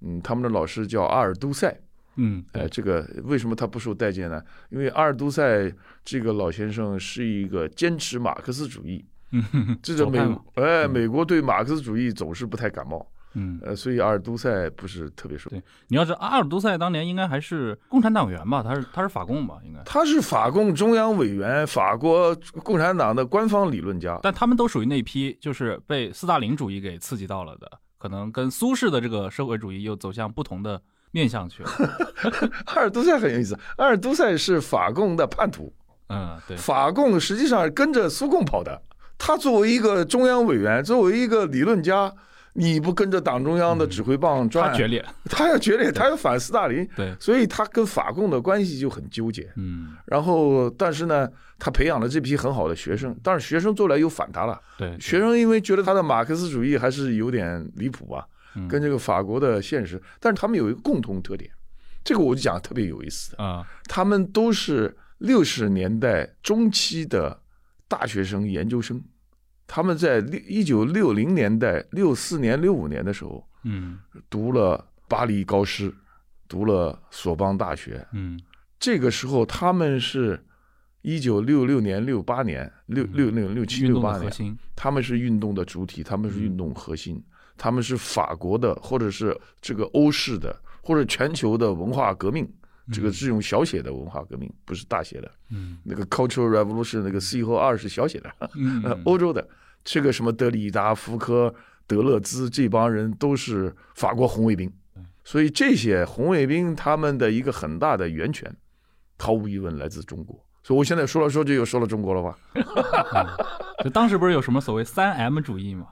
B: 嗯，他们的老师叫阿尔都塞。
A: 嗯
B: 呃，这个为什么他不受待见呢？因为阿尔都塞这个老先生是一个坚持马克思主义，
A: 嗯，
B: 这个美哎美国对马克思主义总是不太感冒，
A: 嗯，
B: 呃，所以阿尔都塞不是特别熟。
A: 对你要知道阿尔都塞当年应该还是共产党员吧？他是他是法共吧？应该，
B: 他是法共中央委员，法国共产党的官方理论家。
A: 但他们都属于那批就是被斯大林主义给刺激到了的，可能跟苏式的这个社会主义又走向不同的面向去了。
B: 阿尔都塞很有意思，阿尔都塞是法共的叛徒，
A: 嗯，对，
B: 法共实际上跟着苏共跑的。他作为一个中央委员，作为一个理论家，你不跟着党中央的指挥棒转，
A: 他决裂。
B: 他要决裂，他要反斯大林，
A: 对，
B: 所以他跟法共的关系就很纠结。
A: 嗯，
B: 然后，但是呢，他培养了这批很好的学生，但是学生做来又反他了。
A: 对，对。
B: 学生因为觉得他的马克思主义还是有点离谱吧，
A: 嗯。
B: 跟这个法国的现实，但是他们有一个共同特点，这个我就讲特别有意思。的，
A: 啊，
B: 他们都是六十年代中期的大学生、研究生，他们在一九六零年代六四年、六五年的时候
A: 嗯。
B: 读了巴黎高师，读了索邦大学，
A: 嗯。
B: 这个时候他们是。一九六六年、六八年、六六六六七、六八年，他们是运动的主体，他们是运动核心，他们是法国的，或者是这个欧式的，或者全球的文化革命。这个是用小写的文化革命，不是大写的。
A: 嗯。
B: 那个 Cultural Revolution 那个 C 和 R 是小写的，欧洲的这个什么德里达、福柯、德勒兹这帮人都是法国红卫兵，所以这些红卫兵他们的一个很大的源泉，毫无疑问来自中国。所以我现在说了说就又说了中国了吧？
A: 就当时不是有什么所谓三 M 主义嘛？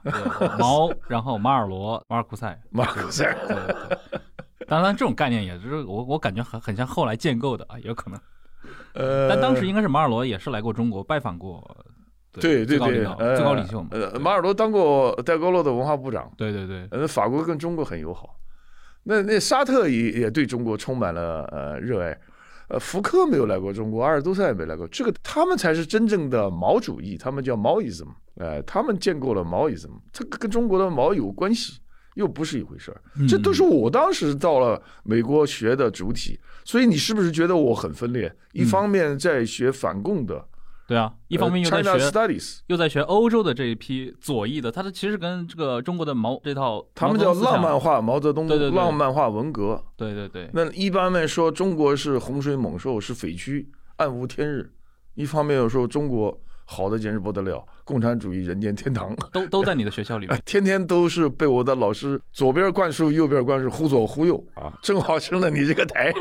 A: 毛，然后马尔罗、马尔库塞，
B: 马克思。
A: 对对对。当然，这种概念也是我我感觉很很像后来建构的啊，有可能。
B: 呃，
A: 但当时应该是马尔罗也是来过中国拜访过，
B: 对对对，
A: 最高领导、
B: 呃。呃，马尔多当过戴高乐的文化部长，
A: 对对对，
B: 呃，法国跟中国很友好。那那沙特也也对中国充满了呃热爱。呃，福柯没有来过中国，阿尔都塞也没来过，这个他们才是真正的毛主义，他们叫毛 ism，呃，他们建构了毛 ism，这个跟中国的毛有关系，又不是一回事儿。这都是我当时到了美国学的主体，所以你是不是觉得我很分裂？一方面在学反共的，
A: 对啊，一方面又在学
B: Studies，
A: 又在学欧洲的这一批左翼的，他的其实跟这个中国的毛这套
B: 他们叫浪漫化毛泽东，
A: 对对对
B: 浪漫化文革。
A: 对对对，
B: 那一方面说中国是洪水猛兽，是匪区，暗无天日；一方面又说中国好的简直不得了，共产主义人间天堂。
A: 都都在你的学校里面。
B: 天天都是被我的老师左边灌输，右边灌输，忽左忽右啊！正好生了你这个台。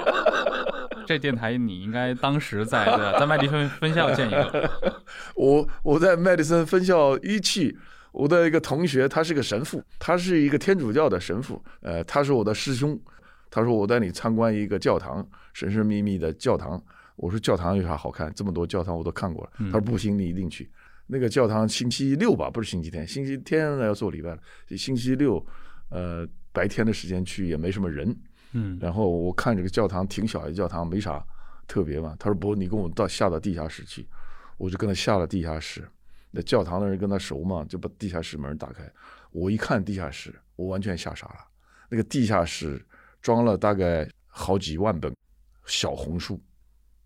A: 这电台你应该当时在 对吧在麦迪逊分校见一个，
B: 我我在麦迪森分校一期，我的一个同学，他是个神父，他是一个天主教的神父，呃，他是我的师兄。他说我带你参观一个教堂，神神秘秘的教堂。我说教堂有啥好看？这么多教堂我都看过了。他说不行，你一定去。那个教堂星期六吧，不是星期天，星期天要做礼拜了。星期六，呃，白天的时间去也没什么人。
A: 嗯
B: 然后我看这个教堂挺小一教堂，没啥特别嘛。他说不，你跟我到下到地下室去，我就跟他下了地下室。那教堂的人跟他熟嘛，就把地下室门打开。我一看地下室，我完全吓傻了。那个地下室装了大概好几万本小红书，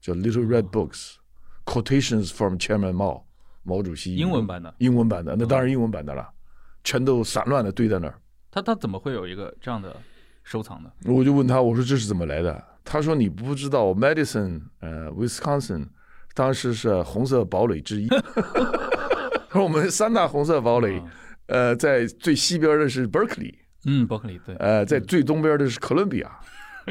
B: 叫 Little Red Books，quotations from Chairman Mao 毛主席
A: 英文版的，
B: 英文版的，那当然英文版的了，全都散乱的堆在那儿。
A: 他他怎么会有一个这样的收藏的？
B: 我就问他，我说这是怎么来的？他说你不知道，Madison，呃，Wisconsin，当时是红色堡垒之一。他 说我们三大红色堡垒，
A: 啊
B: 呃，在最西边的是 Berkeley，
A: 嗯，伯克利对，
B: 呃，在最东边的是哥伦比亚，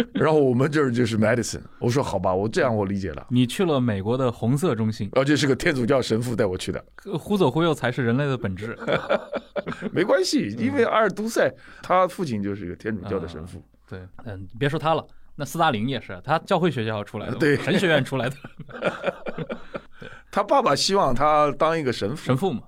B: 然后我们这儿就是 medicine。我说好吧，我这样我理解了。
A: 你去了美国的红色中心，
B: 而且是个天主教神父带我去的，
A: 忽左忽右才是人类的本质。
B: 没关系，因为阿尔都塞他父亲就是一个天主教的神父。
A: 对，嗯，别说他了，那斯大林也是，他教会学校出来的，
B: 对
A: 神学院出来的
B: 他爸爸希望他当一个神父，
A: 神父嘛。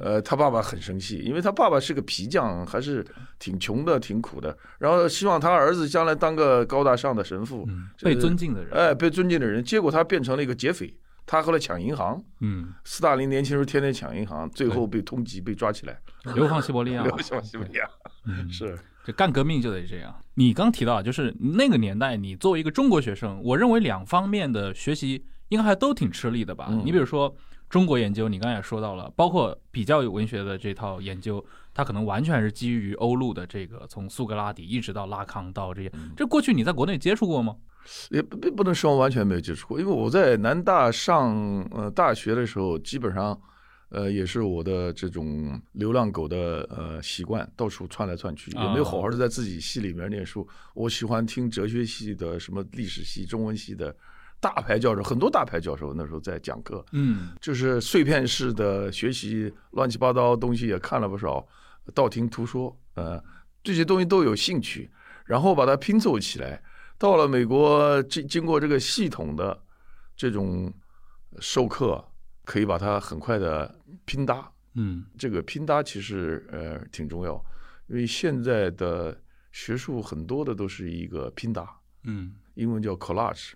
B: 呃，他爸爸很生气，因为他爸爸是个皮匠，还是挺穷的、挺苦的。然后希望他儿子将来当个高大上的神父，
A: 嗯，被尊敬的人。
B: 哎，被尊敬的人。结果他变成了一个劫匪，他后来抢银行。
A: 嗯，
B: 斯大林年轻时候天天抢银行，最后被通缉，被抓起来，
A: 流放西伯利亚。
B: 流放西伯利亚。
A: 嗯
B: 是，
A: 这干革命就得这样。你刚提到，就是那个年代，你作为一个中国学生，我认为两方面的学习应该还都挺吃力的吧？
B: 嗯
A: 你比如说中国研究，你刚才也说到了，包括比较文学的这套研究，它可能完全是基于欧陆的这个，从苏格拉底一直到拉康到这些，
B: 嗯
A: 这过去你在国内接触过吗？
B: 也不不不能说完全没有接触过，因为我在南大上呃大学的时候，基本上呃也是我的这种流浪狗的呃习惯，到处窜来窜去，也没有好好的在自己系里面念书。我喜欢听哲学系的、什么历史系、中文系的大牌教授，很多大牌教授那时候在讲课，
A: 嗯
B: 就是碎片式的学习，乱七八糟东西也看了不少，道听途说，呃，这些东西都有兴趣，然后把它拼凑起来。到了美国，经经过这个系统的这种授课，可以把它很快的拼搭。
A: 嗯
B: 这个拼搭其实呃挺重要，因为现在的学术很多的都是一个拼搭，
A: 嗯
B: 英文叫 collage，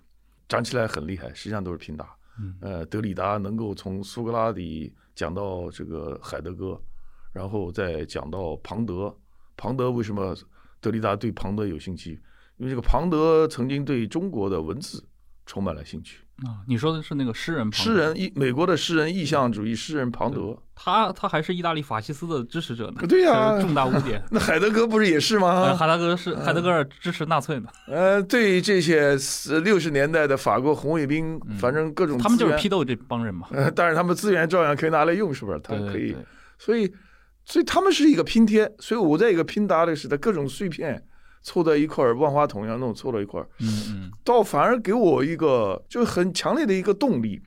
B: 讲起来很厉害，实际上都是拼搭。
A: 嗯
B: 呃，德里达能够从苏格拉底讲到这个海德格，然后再讲到庞德。庞德为什么德里达对庞德有兴趣？因为这个庞德曾经对中国的文字充满了兴趣。
A: 啊，你说的是那个诗人庞德
B: 诗人意美国的诗人意象主义诗人庞德，
A: 他他还是意大利法西斯的支持者呢，
B: 对呀
A: 重大污点。
B: 那海德格不是也是
A: 呃
B: 吗？
A: 海德格是海德格尔支持纳粹的，
B: 呃，对这些六十年代的法国红卫兵，反正各种
A: 嗯他们就是批斗这帮人嘛。
B: 呃，但是他们资源照样可以拿来用，是不是？他
A: 对
B: 可以所以，所以他们是一个拼贴，所以我在一个拼搭的时代，各种碎片凑在一块儿，万花筒一样那种凑到一块儿，
A: 嗯嗯
B: 倒反而给我一个就很强烈的一个动力，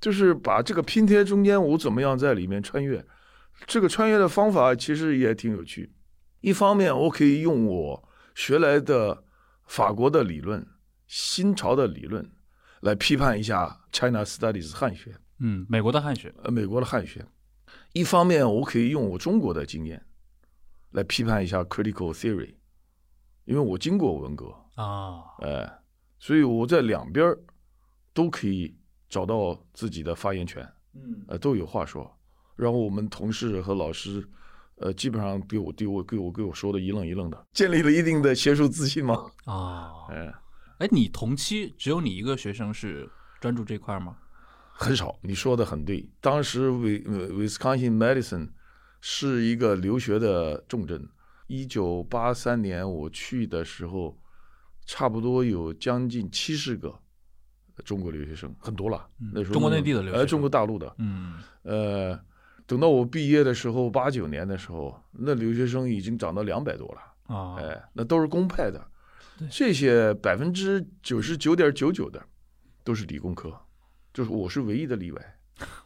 B: 就是把这个拼贴中间我怎么样在里面穿越。这个穿越的方法其实也挺有趣。一方面，我可以用我学来的法国的理论、新潮的理论来批判一下 China Studies 汉学。
A: 嗯，美国的汉学，
B: 呃美国的汉学。一方面，我可以用我中国的经验来批判一下 critical theory，因为我经过文革，
A: 啊，
B: 哎、所以我在两边儿都可以找到自己的发言权，
A: 嗯
B: 呃，都有话说。然后我们同事和老师，呃，基本上给我给我给我给我说的一愣一愣的，建立了一定的学术自信嘛。
A: 啊，
B: 哎、
A: 哎，你同期只有你一个学生是专注这块吗？
B: 很少，你说的很对。当时威呃 Wisconsin medicine 是一个留学的重镇。一九八三年我去的时候，差不多有将近七十个中国留学生，很多了。那时候
A: 中国内地的留学生
B: 呃，中国大陆的。
A: 嗯
B: 呃，等到我毕业的时候，八九年的时候，那留学生已经涨到两百多了。
A: 啊，
B: 哎，那都是公派的，这些百分之九十九点九九的都是理工科，就是我是唯一的例外。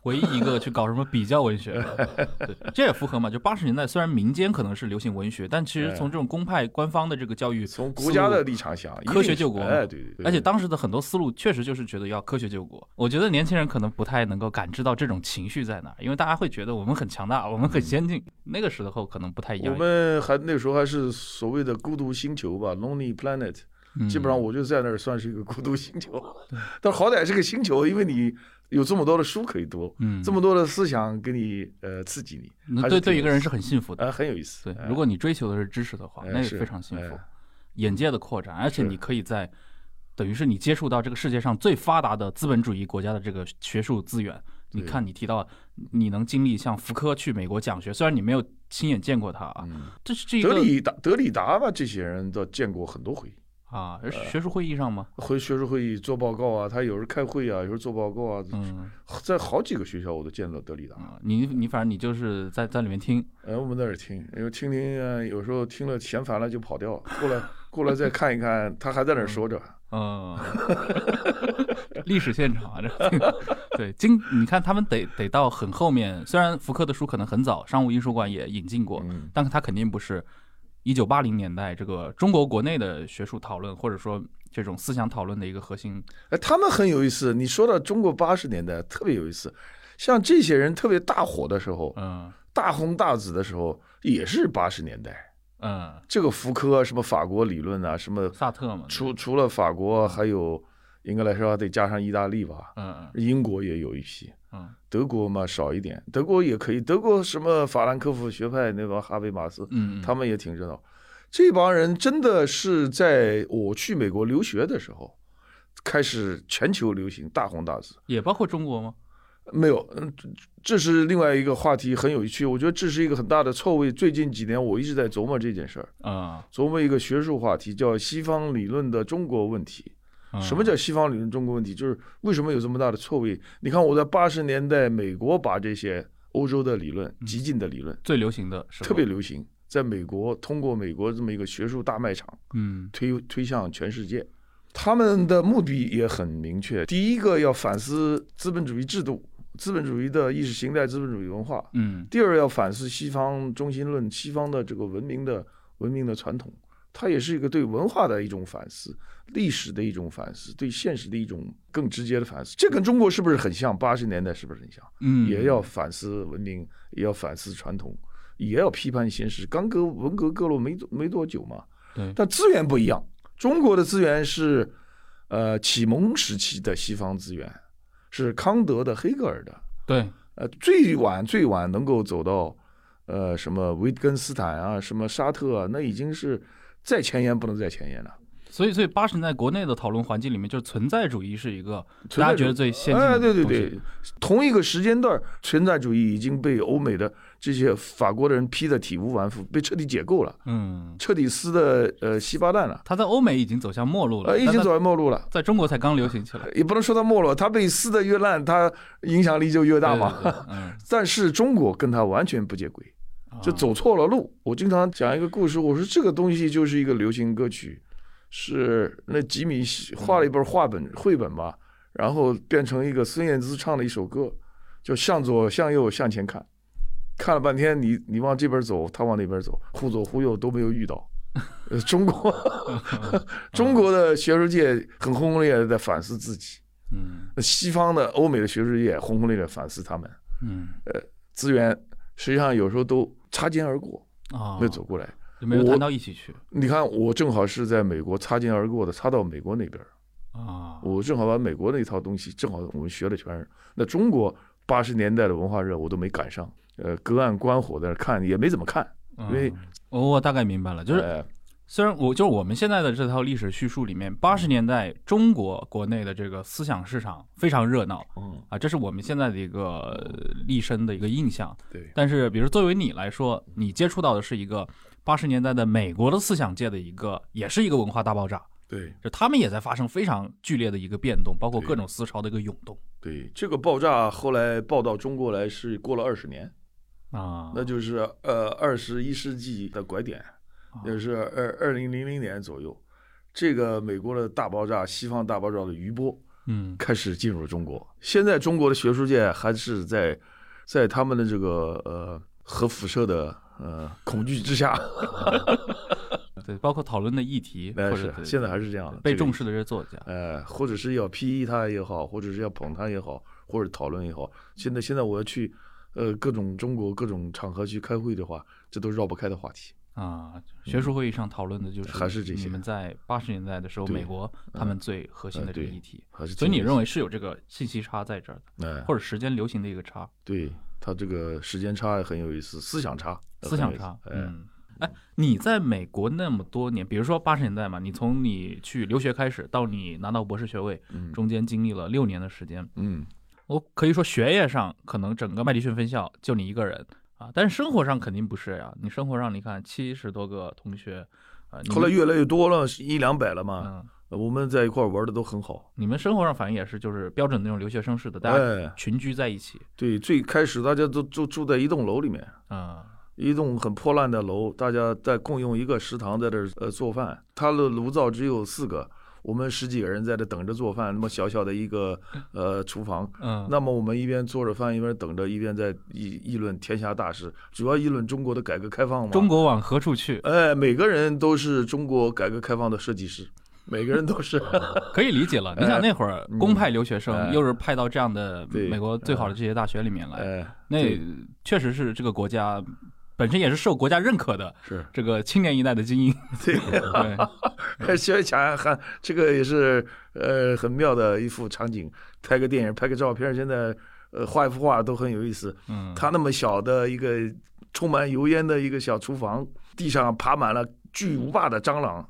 A: 唯一一个去搞什么比较文学的，对，这也符合嘛？就八十年代虽然民间可能是流行文学，但其实从这种公派官方的这个教育，
B: 从国家的立场想，
A: 科学救国
B: 哎，对对对，
A: 而且当时的很多思路确实就是觉得要科学救国。我觉得年轻人可能不太能够感知到这种情绪在哪，因为大家会觉得我们很强大，我们很先进。那个时候可能不太一样。
B: 我们还那时候还是所谓的孤独星球吧，Lonely Planet，
A: 嗯
B: 基本上我就在那儿算是一个孤独星球，但好歹是个星球，因为你有这么多的书可以读，
A: 嗯，
B: 这么多的思想给你呃刺激你，
A: 对对一个人是很幸福的。
B: 呃很有意思。
A: 对，
B: 哎
A: 如果你追求的是知识的话，那也
B: 哎是
A: 非常幸福
B: 哎，
A: 眼界的扩展，而且你可以在等于是你接触到这个世界上最发达的资本主义国家的这个学术资源。你看，你提到你能经历像福柯去美国讲学，虽然你没有亲眼见过他啊，
B: 嗯，
A: 这是这
B: 德里达、德里达吧，这些人都见过很多回。
A: 啊，而学术会议上吗？
B: 回学术会议做报告啊，他有时候开会啊，有时候做报告啊，
A: 嗯
B: 在好几个学校我都见到德里达。
A: 啊，你你反正你就是在在里面听，
B: 呃，我们在那儿听，因为听听啊，有时候听了嫌烦了就跑掉，过来过来再看一看，他还在那儿说着。
A: 嗯，历史现场啊，这对经你看他们得得到很后面，虽然福柯的书可能很早，商务印书馆也引进过，
B: 嗯，
A: 但他肯定不是一九八零年代这个中国国内的学术讨论或者说这种思想讨论的一个核心。
B: 哎，他们很有意思。你说到中国八十年代特别有意思，像这些人特别大火的时候，
A: 嗯
B: 大红大紫的时候，也是八十年代。
A: 嗯，
B: 这个福柯什么法国理论啊，什么
A: 萨特嘛，
B: 除除了法国，还有应该来说得加上意大利吧，
A: 嗯
B: 英国也有一批。
A: 嗯
B: 德国嘛少一点，德国也可以，德国什么法兰克福学派那帮哈贝马斯，
A: 嗯嗯，
B: 他们也挺热闹。这帮人真的是在我去美国留学的时候，开始全球流行，大红大紫。
A: 也包括中国吗？
B: 没有，嗯，这这是另外一个话题，很有趣。我觉得这是一个很大的错位。最近几年我一直在琢磨这件事儿，
A: 啊，
B: 琢磨一个学术话题，叫西方理论的中国问题。
A: 嗯
B: 什么叫西方理论中国问题？就是为什么有这么大的错位？你看我在八十年代，美国把这些欧洲的理论、激进的理论
A: 最流行的
B: 特别流行，在美国通过美国这么一个学术大卖场
A: 嗯
B: 推推向全世界。他们的目的也很明确，第一个要反思资本主义制度、资本主义的意识形态、资本主义文化；
A: 嗯
B: 第二要反思西方中心论、西方的这个文明的文明的传统。它也是一个对文化的一种反思，历史的一种反思，对现实的一种更直接的反思。这跟中国是不是很像？八十年代是不是很像？
A: 嗯，
B: 也要反思文明，也要反思传统，也要批判现实。刚革文革革落没没多久嘛，
A: 对
B: 但资源不一样。中国的资源是，呃，启蒙时期的西方资源，是康德的、黑格尔的。
A: 对
B: 呃，最晚最晚能够走到，呃，什么维根斯坦啊，什么沙特啊，那已经是再前沿不能再前沿了。
A: 所以，所以八十年代国内的讨论环境里面，就是存在主义是一个大家觉得最先进的
B: 哎，对对
A: 东西。
B: 对，同一个时间段，存在主义已经被欧美的这些法国的人批得体无完肤，被彻底解构了，
A: 嗯，
B: 彻底撕的呃稀巴烂了，
A: 它在欧美已经走向没落了，
B: 呃，已经走向没落了。
A: 在中国才刚流行起来，
B: 也不能说它没落，它被撕的越烂，它影响力就越大嘛。
A: 对对对嗯，
B: 但是中国跟它完全不接轨，就
A: 啊
B: 走错了路。我经常讲一个故事，我说这个东西就是一个流行歌曲，是那吉米画了一本画本绘本吧，然后变成一个孙燕姿唱的一首歌，就向左向右向前看，看了半天，你你往这边走，他往那边走，忽左忽右都没有遇到。呃，中国 中国的学术界很轰轰烈烈的在反思自己，
A: 嗯
B: 西方的欧美的学术界轰轰烈烈反思他们。
A: 嗯呃
B: 资源实际上有时候都擦肩而过，
A: 啊，
B: 没走过来。
A: 就没有谈到一起去
B: 你看，我正好是在美国擦肩而过的，擦到美国那边儿，
A: 啊，
B: 我正好把美国那一套东西，正好我们学的全是。那中国八十年代的文化热，我都没赶上。呃，隔岸观火在那看，也没怎么看，因为
A: 嗯我我大概明白了，就是
B: 呃
A: 虽然我就是我们现在的这套历史叙述里面，八十年代中国国内的这个思想市场非常热闹
B: 嗯，
A: 啊，这是我们现在的一个呃立身的一个印象。
B: 对，
A: 但是，比如作为你来说，你接触到的是一个八十年代的美国的思想界的一个，也是一个文化大爆炸，
B: 对，
A: 就他们也在发生非常剧烈的一个变动，包括各种思潮的一个涌动。
B: 对，这个爆炸后来报到中国来是过了二十年，
A: 啊。
B: 那就是呃二十一世纪的拐点，就是二二零零零年左右，这个美国的大爆炸，西方大爆炸的余波，
A: 嗯
B: 开始进入中国。现在中国的学术界还是在在他们的这个呃核辐射的呃恐惧之下，
A: 对，包括讨论的议题，
B: 那
A: 或者
B: 是现在还是这样的，
A: 被重视的这些作家，
B: 呃，或者是要批他也好，或者是要捧他也好，或者讨论也好。现在现在我要去呃各种中国各种场合去开会的话，这都绕不开的话题。
A: 啊，学术会议上讨论的就是
B: 嗯还是这些
A: 你们在八十年代的时候，美国他们最核心的这个议题，
B: 还是
A: 所以你认为是有这个信息差在这儿的，
B: 哎，
A: 或者时间流行的一个差，
B: 对他这个时间差也很有意思，思想差，
A: 思想差，嗯。
B: 哎，
A: 嗯，你在美国那么多年，比如说八十年代嘛，你从你去留学开始到你拿到博士学位，
B: 嗯
A: 中间经历了六年的时间。
B: 嗯，
A: 我可以说学业上可能整个麦迪逊分校就你一个人啊，但是生活上肯定不是呀。你生活上你看七十多个同学，啊，你
B: 后来越来越多了，一两百了嘛。
A: 嗯，
B: 我们在一块玩的都很好。
A: 你们生活上反正也是就是标准那种留学生似的，大家
B: 哎，
A: 群居在一起，
B: 对，最开始大家都住住在一栋楼里面，
A: 啊，
B: 一栋很破烂的楼，大家在共用一个食堂，在这儿呃做饭。他的炉灶只有四个，我们十几个人在这等着做饭。那么小小的一个 呃厨房，
A: 嗯，
B: 那么我们一边做着饭，一边等着，一边在议议论天下大事，主要议论中国的改革开放嘛。
A: 中国往何处去？
B: 哎，每个人都是中国改革开放的设计师，每个人都是。
A: 可以理解了。你想那会儿
B: 嗯
A: 公派留学生
B: 哎
A: 又是派到这样的美国最好的这些大学里面来，
B: 哎，
A: 那确实是这个国家本身也是受国家认可的
B: 是
A: 这个青年一代的精英。
B: 对。
A: 对，
B: 现在想想看，这个也是呃很妙的一幅场景，拍个电影，拍个照片，现在呃画一幅画都很有意思。
A: 嗯，
B: 他那么小的一个充满油烟的一个小厨房，地上爬满了巨无霸的蟑螂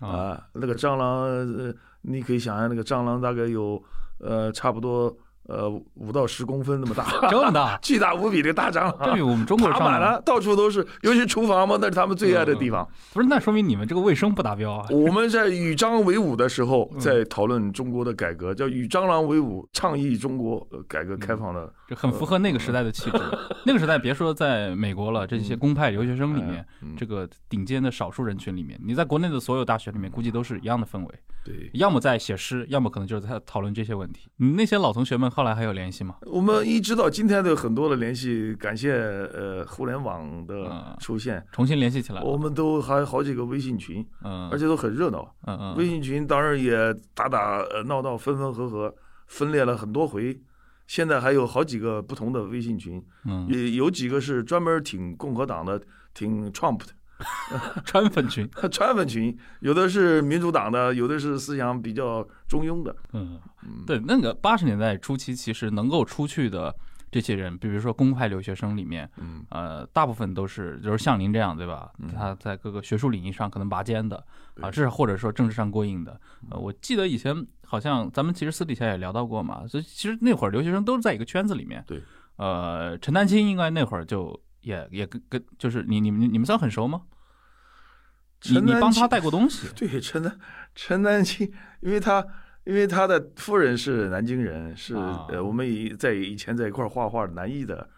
A: 啊，
B: 啊，那个蟑螂，呃，你可以想象那个蟑螂大概有呃差不多呃五到十公分那么大，
A: 这么大，
B: 巨大无比的大蟑螂
A: 这比。我们中国
B: 爬
A: 上
B: 满了，到处都是，尤其厨房嘛，那是他们最爱的地方。
A: 不是？那说明你们这个卫生不达标啊。
B: 我们在与蟑为伍的时候，
A: 嗯
B: 在讨论中国的改革，叫与蟑螂为伍，倡议中国呃改革开放的。
A: 这很符合那个时代的气质。那个时代，别说在美国了，这些公派留学生里面，
B: 嗯，
A: 这个顶尖的少数人群里面，你在国内的所有大学里面，估计都是一样的氛围，
B: 对，
A: 要么在写诗，要么可能就是在讨论这些问题。你那些老同学们后来还有联系吗？
B: 我们一直到今天都有很多的联系，感谢呃互联网的
A: 嗯
B: 出现，
A: 重新联系起来了？
B: 我们都还有好几个微信群，
A: 嗯，
B: 而且都很热闹。
A: 嗯嗯，
B: 微信群当然也打打呃闹闹，分分合合，分裂了很多回。现在还有好几个不同的微信群，
A: 嗯，
B: 也有几个是专门挺共和党的，挺 Trump 的。
A: 川粉群，
B: 川粉群，有的是民主党的，有的是思想比较中庸的。
A: 嗯，
B: 嗯，
A: 对，那个八十年代初期，其实能够出去的这些人，比如说公派留学生里面，
B: 嗯
A: 呃，大部分都是就是像您这样，对吧？
B: 嗯
A: 他在各个学术领域上可能拔尖的啊，
B: 对
A: 至少或者说政治上过硬的。呃，我记得以前好像咱们其实私底下也聊到过嘛，所以其实那会儿留学生都是在一个圈子里面。
B: 对，
A: 呃，陈丹青应该那会儿就也也跟跟就是你你们你们算很熟吗？你
B: 陈丹青
A: 你帮他带过东西，
B: 对陈丹陈丹青，因为他因为他的夫人是南京人，是、
A: 啊
B: 呃我们以在以前在一块画画南艺的，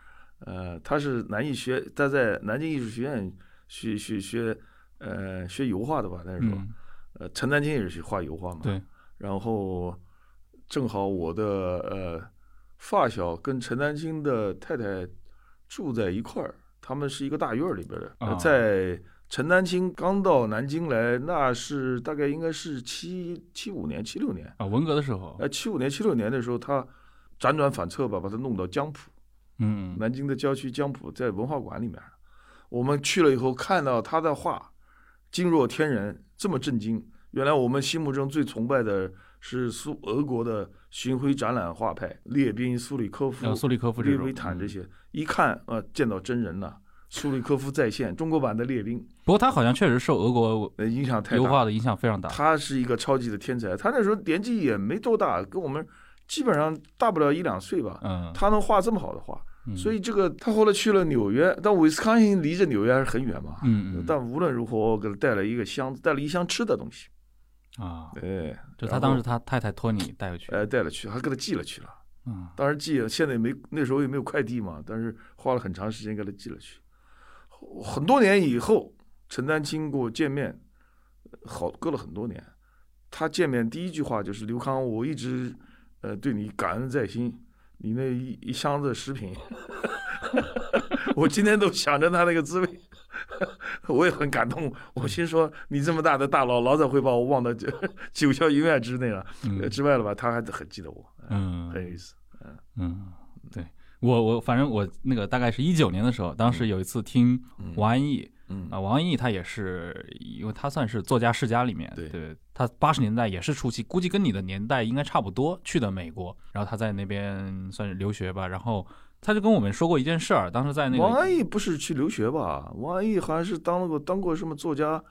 B: 呃他是南艺学他在南京艺术学院学学学呃学油画的吧那时候，
A: 嗯，
B: 呃陈丹青也是学画油画嘛，
A: 对，
B: 然后正好我的呃发小跟陈丹青的太太住在一块儿，他们是一个大院里边的，在陈丹青刚到南京来，那是大概应该是七七五年、七六年，
A: 啊，文革的时候，
B: 哎，七五年、七六年的时候，他辗转反侧吧，把他弄到江浦，
A: 嗯，
B: 南京的郊区江浦，在文化馆里面。我们去了以后，看到他的画，惊若天人，这么震惊。原来我们心目中最崇拜的是苏俄国的巡回展览画派，列宾、苏里科夫、
A: 呃苏里科夫
B: 列维坦这些，一看呃，见到真人了，苏里科夫再现，中国版的列宾，
A: 不过他好像确实受俄国
B: 呃，影响太大。
A: 油画的影响非常大。
B: 他是一个超级的天才，他那时候年纪也没多大，跟我们基本上大不了一两岁吧。
A: 嗯，
B: 他能画这么好的画，
A: 嗯
B: 所以这个他后来去了纽约，但威斯康星离着纽约还是很远嘛。
A: 嗯嗯
B: 但无论如何，我给他带了一个箱子，带了一箱吃的东西，
A: 啊，
B: 对，
A: 就他当时他太太托你带回去，
B: 哎带了去，还给他寄了去了。
A: 嗯。
B: 当时寄了，现在也没那时候也没有快递嘛，但是花了很长时间给他寄了去。很多年以后，陈丹青跟我见面，好隔了很多年，他见面第一句话就是刘康，我一直呃对你感恩在心，你那一一箱子食品，我今天都想着他那个滋味，我也很感动。我心说你这么大的大佬，老早会把我忘到九 九霄云外之内了，呃
A: 嗯
B: 之外了吧？他还很记得我，
A: 嗯
B: 很有意思。
A: 嗯嗯，对我我反正我那个大概是一九年的时候，当时有一次听
B: 嗯
A: 王安忆
B: 嗯
A: 啊，王安忆他也是，因为他算是作家世家里面，
B: 对
A: 他八十年代也是初期，估计跟你的年代应该差不多去的美国，然后他在那边算是留学吧，然后他就跟我们说过一件事儿，当时在那个
B: 王安忆不是去留学吧？王安忆好像是当过当过什么作家，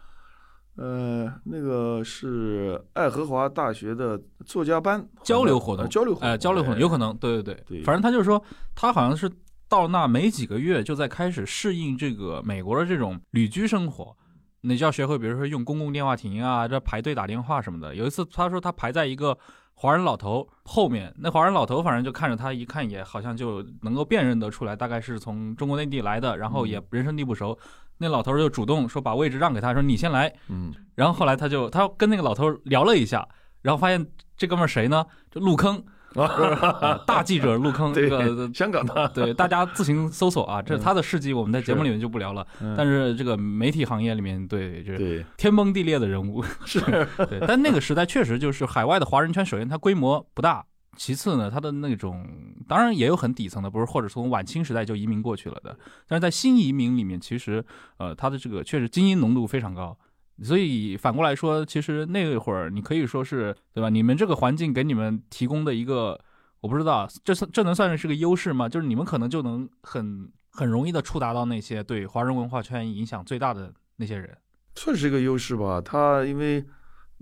B: 呃，那个是爱荷华大学的作家班
A: 交流活动
B: 呃交流活动，
A: 呃交流活动，
B: 哎
A: 有可能，对对
B: 对
A: 反正他就是说他好像是到那没几个月就在开始适应这个美国的这种旅居生活。你就要学会，比如说用公共电话亭啊，这排队打电话什么的。有一次，他说他排在一个华人老头后面，那华人老头反正就看着他，一看也好像就能够辨认得出来，大概是从中国内地来的，然后也人生地不熟。那老头就主动说把位置让给他，说你先来。
B: 嗯，
A: 然后后来他就他跟那个老头聊了一下，然后发现这哥们儿谁呢？就陆坑，呃 大记者入坑，这个
B: 香港的，
A: 对大家自行搜索啊，这是他的事迹我们在节目里面就不聊了。
B: 嗯
A: 但是这个媒体行业里面，对，就是天崩地裂的人物，
B: 是，
A: 对。但那个时代确实就是海外的华人圈，首先它规模不大，其次呢，它的那种当然也有很底层的，不是或者从晚清时代就移民过去了的，但是在新移民里面，其实呃，它的这个确实精英浓度非常高。所以反过来说，其实那会儿你可以说是对吧？你们这个环境给你们提供的一个，我不知道，这算这能算是个优势吗？就是你们可能就能很很容易的触达到那些对华人文化圈影响最大的那些人。
B: 算是一个优势吧。他因为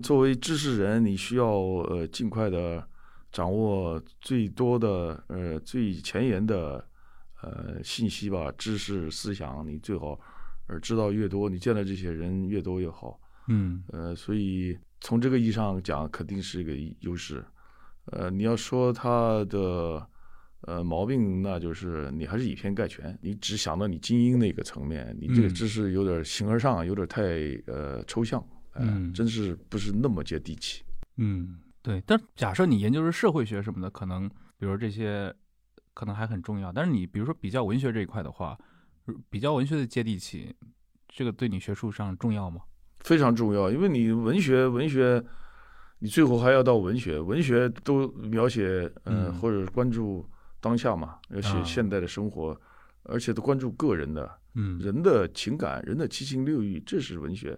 B: 作为知识人，你需要呃尽快的掌握最多的呃最前沿的呃信息吧，知识思想，你最好呃知道越多，你见的这些人越多越好。
A: 嗯
B: 呃，所以从这个意义上讲，肯定是一个优势。呃，你要说他的呃毛病，那就是你还是以偏概全，你只想到你精英那个层面，你这个
A: 嗯
B: 知识有点形而上，有点太呃抽象，呃、
A: 嗯
B: 真是不是那么接地气。
A: 嗯，对。但假设你研究是社会学什么的，可能比如这些可能还很重要。但是你比如说比较文学这一块的话，比较文学的接地气，这个对你学术上重要吗？
B: 非常重要，因为你文学，文学，你最后还要到文学，文学都描写，呃，
A: 嗯。
B: 或者关注当下嘛，要写
A: 啊。
B: 现代的生活，而且都关注个人的，
A: 嗯。
B: 人的情感、人的七情六欲，这是文学，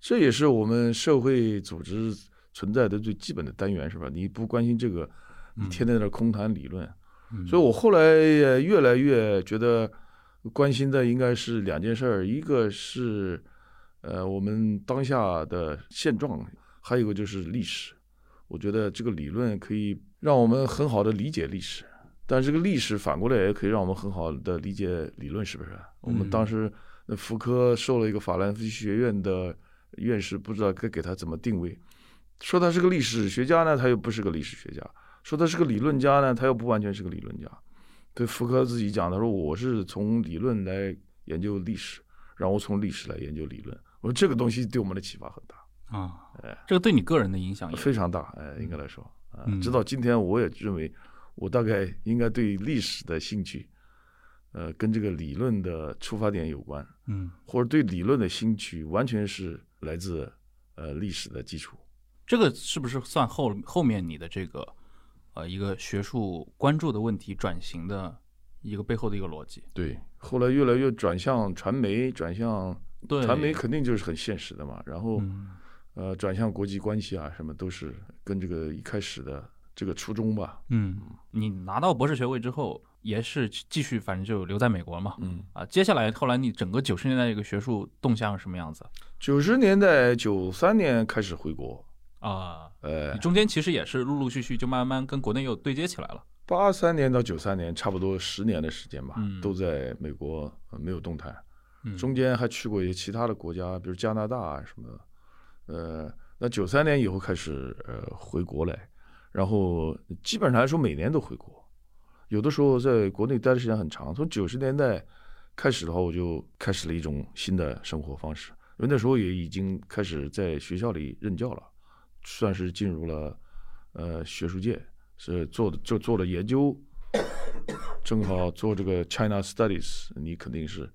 B: 这也是我们社会组织存在的最基本的单元，是吧？你不关心这个，你天天在那空谈理论，
A: 嗯。
B: 所以我后来也越来越觉得关心的应该是两件事儿，一个是呃我们当下的现状，还有一个就是历史。我觉得这个理论可以让我们很好的理解历史，但这个历史反过来也可以让我们很好的理解理论，是不是？我们当时那福柯受了一个法兰西学院的院士，不知道该给他怎么定位。说他是个历史学家呢，他又不是个历史学家；说他是个理论家呢，他又不完全是个理论家。对福柯自己讲，他说我是从理论来研究历史，然后从历史来研究理论。我说这个东西对我们的启发很大。
A: 啊
B: 哎，
A: 这个对你个人的影响也
B: 非常大，哎，应该来说，啊
A: 嗯，
B: 直到今天，我也认为，我大概应该对历史的兴趣，呃，跟这个理论的出发点有关，
A: 嗯，
B: 或者对理论的兴趣，完全是来自呃历史的基础。
A: 这个是不是算后后面你的这个呃一个学术关注的问题转型的一个背后的一个逻辑？
B: 对，后来越来越转向传媒，转向
A: 对，
B: 传媒肯定就是很现实的嘛，然后、
A: 嗯
B: 呃，转向国际关系啊，什么都是跟这个一开始的这个初衷吧。
A: 嗯，你拿到博士学位之后，也是继续反正就留在美国嘛。
B: 嗯，
A: 啊，接下来后来你整个九十年代一个学术动向是什么样子
B: 九十年代九三年开始回国，
A: 啊？
B: 呃
A: 你，中间其实也是陆陆续续就慢慢跟国内又对接起来了。
B: 八三年到九三年，差不多十年的时间吧，
A: 嗯
B: 都在美国、呃没有动态。
A: 嗯，
B: 中间还去过一些其他的国家，比如加拿大啊什么的。呃，那九三年以后开始呃回国来，然后基本上来说每年都回国，有的时候在国内待的时间很长。从九十年代开始的话，我就开始了一种新的生活方式，因为那时候也已经开始在学校里任教了，算是进入了呃学术界，是做的就做了研究，正好做这个 China Studies，你肯定是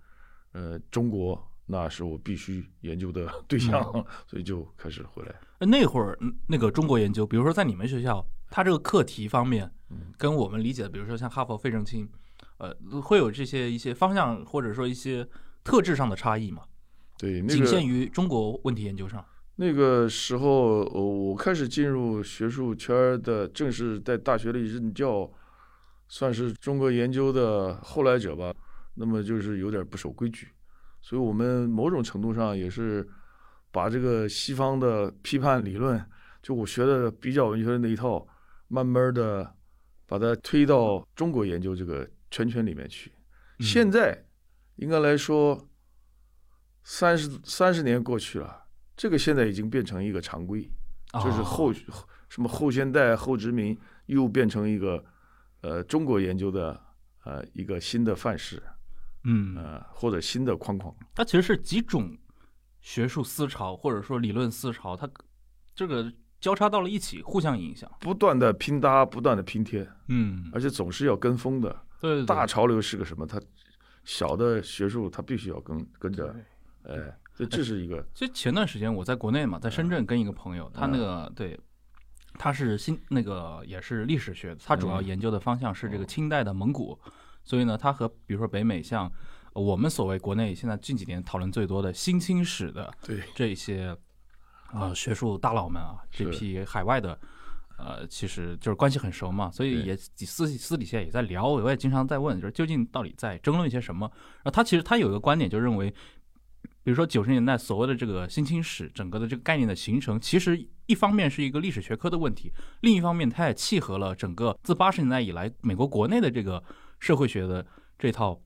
B: 呃中国。那是我必须研究的对象，所以就开始回来。
A: 呃那会儿嗯那个中国研究，比如说在你们学校，它这个课题方面，跟我们理解的，比如说像哈佛、费正清，呃，会有这些一些方向或者说一些特质上的差异吗？
B: 对，那
A: 仅限于中国问题研究上。
B: 那个时候，呃我开始进入学术圈的，正是在大学里任教，算是中国研究的后来者吧。那么就是有点不守规矩，所以我们某种程度上也是把这个西方的批判理论，就我学的比较文学的那一套，慢慢的把它推到中国研究这个圈圈里面去。
A: 嗯
B: 现在应该来说，三十三十年过去了，这个现在已经变成一个常规，就是
A: 哦
B: 后什么后现代、后殖民又变成一个呃中国研究的呃一个新的范式，
A: 嗯，
B: 呃或者新的框框。
A: 它其实是几种学术思潮或者说理论思潮，它这个交叉到了一起，互相影响。
B: 不断的拼搭，不断的拼贴，
A: 嗯，
B: 而且总是要跟风的。
A: 对对对，
B: 大潮流是个什么？它小的学术它必须要跟跟着，
A: 对
B: 哎，这这是一个
A: 其实前段时间我在国内嘛，在深圳跟一个朋友，他那个对，他是新那个也是历史学的，他主要研究的方向是这个清代的蒙古，所以呢，他和比如说北美像呃我们所谓国内现在近几年讨论最多的新清史的
B: 对
A: 这些呃学术大佬们啊，这批海外的。呃，其实就是关系很熟嘛，所以也私私底下也在聊，我也经常在问，就是究竟到底在争论一些什么。然后他其实他有一个观点，就认为，比如说九十年代所谓的这个新清史整个的这个概念的形成，其实一方面是一个历史学科的问题，另一方面它也契合了整个自八十年代以来美国国内的这个社会学的这套，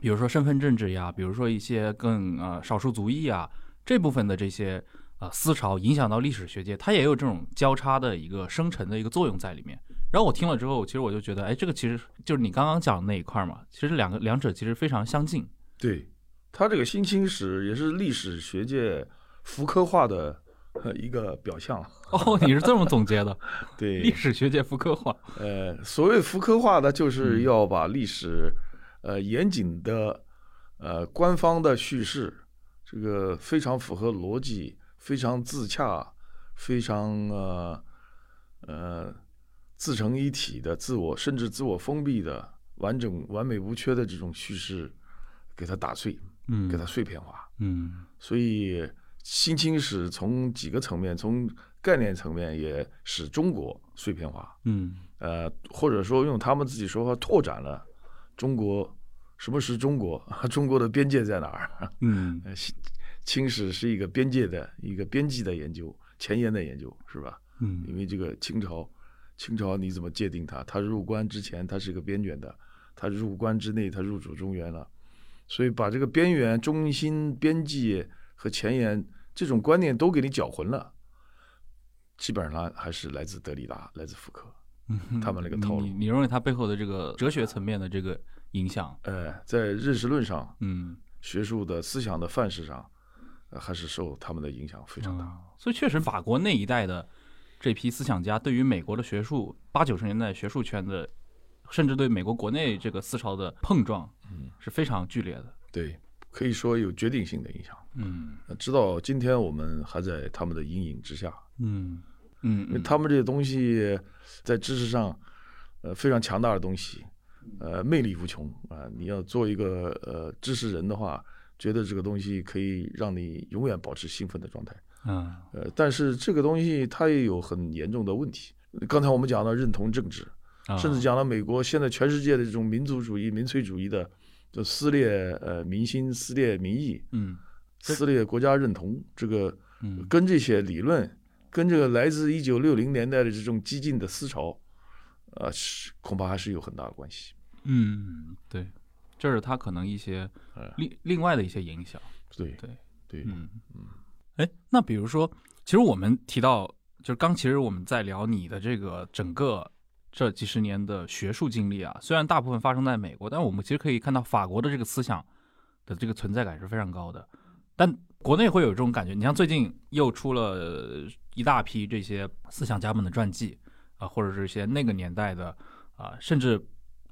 A: 比如说身份政治呀，比如说一些更呃少数族裔啊这部分的这些呃思潮影响到历史学界，它也有这种交叉的一个生成的一个作用在里面。然后我听了之后，其实我就觉得，哎，这个其实就是你刚刚讲的那一块嘛，其实两个两者其实非常相近。
B: 对，它这个新清史也是历史学界福柯化的呃一个表象。
A: 哦，你是这么总结的？
B: 对，
A: 历史学界福柯化。
B: 呃，所谓福柯化呢，就是
A: 嗯
B: 要把历史，呃，严谨的，呃，官方的叙事，这个非常符合逻辑，非常自洽，非常呃呃自成一体的自我，甚至自我封闭的完整、完美无缺的这种叙事，给它打碎，
A: 嗯
B: 给它碎片化。
A: 嗯
B: 所以新清史从几个层面，从概念层面也使中国碎片化。
A: 嗯
B: 呃，或者说用他们自己说话拓展了中国什么是中国，中国的边界在哪儿？
A: 嗯
B: 清史是一个边界的一个边际的研究，前沿的研究，是吧？
A: 嗯
B: 因为这个清朝，清朝你怎么界定它？它入关之前它是一个边缘的，它入关之内它入主中原了，所以把这个边缘、中心、边际和前沿这种观念都给你搅浑了，基本上还是来自德里达，来自福克。
A: 嗯，
B: 他们那个套路
A: 你认为他背后的这个哲学层面的这个影响？
B: 呃，在认识论上、
A: 嗯，
B: 学术的思想的范式上，呃，还是受他们的影响非常大。
A: 嗯所以确实，法国那一代的这批思想家对于美国的学术八九十年代学术圈的，甚至对美国国内这个思潮的碰撞，
B: 嗯，
A: 是非常剧烈的。
B: 对，可以说有决定性的影响。
A: 嗯
B: 呃直到今天，我们还在他们的阴影之下，
A: 嗯嗯
B: 因为他们这些东西在知识上，呃，非常强大的东西，呃，魅力无穷啊、你要做一个呃知识人的话，觉得这个东西可以让你永远保持兴奋的状态。
A: 嗯
B: 呃，但是这个东西它也有很严重的问题。刚才我们讲到认同政治，
A: 啊
B: 甚至讲了美国现在全世界的这种民族主义、民粹主义的，就撕裂呃民心、撕裂民意、
A: 嗯。
B: 撕裂国家认同，这个
A: 嗯。
B: 跟这些理论，跟这个来自一九六零年代的这种激进的思潮，呃，是恐怕还是有很大的关系。
A: 嗯，对，这是他可能一些
B: 呃
A: 另另外的一些影响。
B: 对
A: 对。
B: 对，
A: 嗯。嗯，哎，那比如说，其实我们提到，就是刚其实我们在聊你的这个整个这几十年的学术经历啊，虽然大部分发生在美国，但我们其实可以看到法国的这个思想的这个存在感是非常高的。但国内会有这种感觉，你像最近又出了一大批这些思想家们的传记啊、或者是一些那个年代的啊、甚至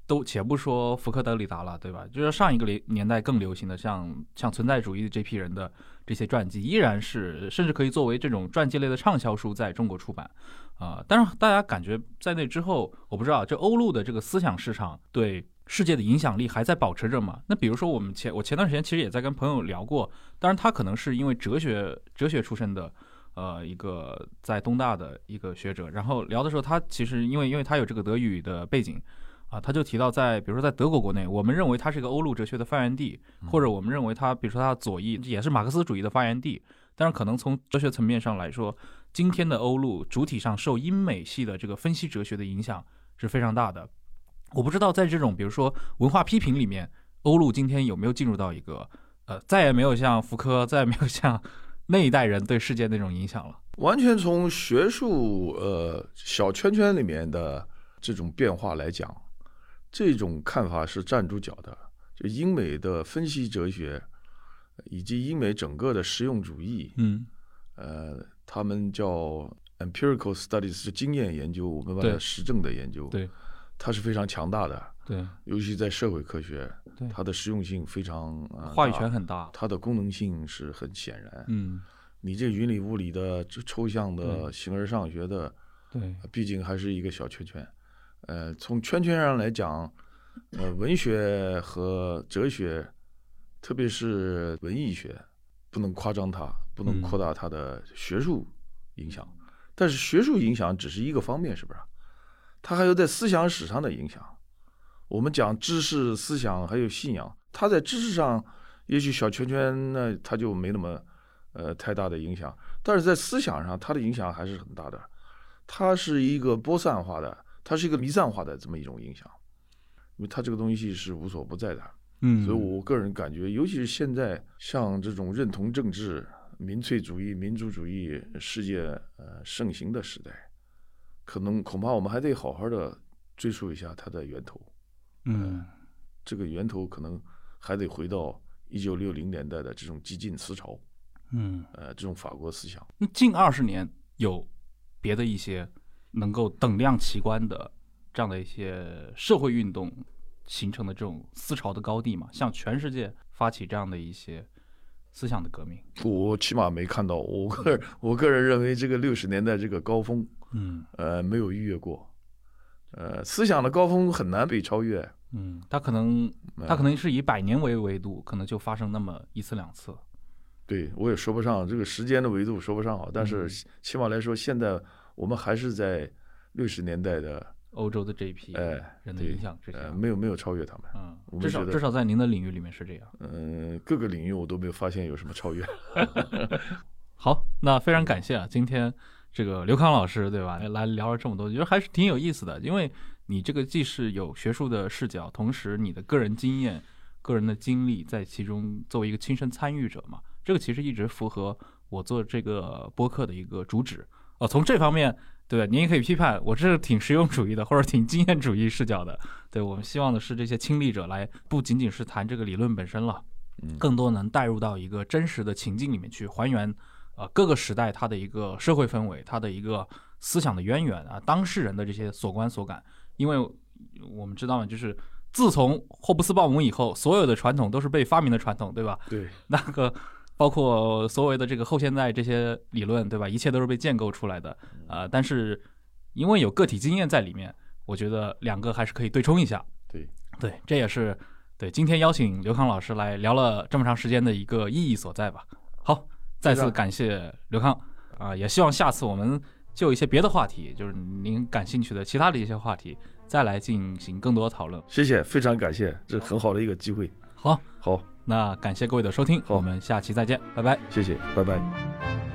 A: 都且不说福克德里达了，对吧？就是上一个年年代更流行的像像存在主义这批人的这些传记，依然是甚至可以作为这种传记类的畅销书在中国出版啊、但是大家感觉在那之后，我不知道这欧陆的这个思想市场对世界的影响力还在保持着嘛？那比如说我们前我前段时间其实也在跟朋友聊过，当然他可能是因为哲学哲学出身的，呃，一个在东大的一个学者，然后聊的时候，他其实因为因为他有这个德语的背景。啊，他就提到，在比如说在德国国内，我们认为它是一个欧陆哲学的发源地，或者我们认为它，比如说它的左翼也是马克思主义的发源地。但是可能从哲学层面上来说，今天的欧陆主体上受英美系的这个分析哲学的影响是非常大的。我不知道在这种比如说文化批评里面，欧陆今天有没有进入到一个呃，再也没有像福柯，再也没有像那一代人对世界那种影响了。
B: 完全从学术呃小圈圈里面的这种变化来讲。这种看法是站住脚的，就英美的分析哲学，以及英美整个的实用主义，
A: 嗯，
B: 呃，他们叫 empirical studies，是经验研究，我们把它实证的研究，
A: 对，
B: 它是非常强大的，
A: 对，
B: 尤其在社会科学，
A: 对，
B: 它的实用性非常，
A: 话语权很大，
B: 它的功能性是很显然，
A: 嗯，
B: 你这云里雾里的抽象的形而上学的，
A: 对，
B: 毕竟还是一个小圈圈。呃，从圈圈上来讲，呃，文学和哲学，特别是文艺学，不能夸张它，不能扩大它的学术影响。但是学术影响只是一个方面，是不是？它还有在思想史上的影响。我们讲知识、思想还有信仰，它在知识上也许小圈圈那它就没那么呃太大的影响，但是在思想上它的影响还是很大的。它是一个播散化的。它是一个弥散化的这么一种影响，因为它这个东西是无所不在的，
A: 嗯，
B: 所以我个人感觉，尤其是现在像这种认同政治、民粹主义、民主主义世界呃盛行的时代，可能恐怕我们还得好好的追溯一下它的源头，
A: 嗯，
B: 这个源头可能还得回到一九六零年代的这种激进思潮，
A: 嗯，
B: 呃，这种法国思想。
A: 那近二十年有别的一些。能够等量齐观的这样的一些社会运动形成的这种思潮的高地嘛，向全世界发起这样的一些思想的革命，
B: 我起码没看到。我个人 我个人认为，这个六十年代这个高峰，
A: 嗯，
B: 呃，没有逾越过。呃，思想的高峰很难被超越。
A: 嗯，它可能它可能是以百年为维度，可能就发生那么一次两次。
B: 对，我也说不上这个时间的维度说不上好，但是起码来说，现在。我们还是在六十年代的
A: 欧洲的这一批人的影响之下，
B: 没有没有超越他们。
A: 嗯，至少至少在您的领域里面是这样。
B: 嗯，各个领域我都没有发现有什么超越。
A: 好，那非常感谢啊，今天这个刘康老师对吧，来聊了这么多，觉得还是挺有意思的。因为你这个既是有学术的视角，同时你的个人经验、个人的经历在其中作为一个亲身参与者嘛，这个其实一直符合我做这个播客的一个主旨。哦，从这方面，对您也可以批判我这是挺实用主义的，或者挺经验主义视角的。对我们希望的是这些亲历者来，不仅仅是谈这个理论本身了，更多能带入到一个真实的情境里面去，还原呃各个时代它的一个社会氛围，它的一个思想的渊源啊，当事人的这些所观所感。因为我们知道嘛，就是自从霍布斯鲍姆以后，所有的传统都是被发明的传统，对吧？
B: 对，
A: 那个。包括所谓的这个后现代这些理论，对吧？一切都是被建构出来的啊！但是因为有个体经验在里面，我觉得两个还是可以对冲一下。
B: 对
A: 对，这也是对今天邀请刘康老师来聊了这么长时间的一个意义所在吧。好，再次感谢刘康啊！也希望下次我们就一些别的话题，就是您感兴趣的其他的一些话题，再来进行更多的讨论。
B: 谢谢，非常感谢，这很好的一个机会。
A: 好，
B: 好。
A: 那感谢各位的收听，我们下期再见，拜拜，
B: 谢谢，拜拜。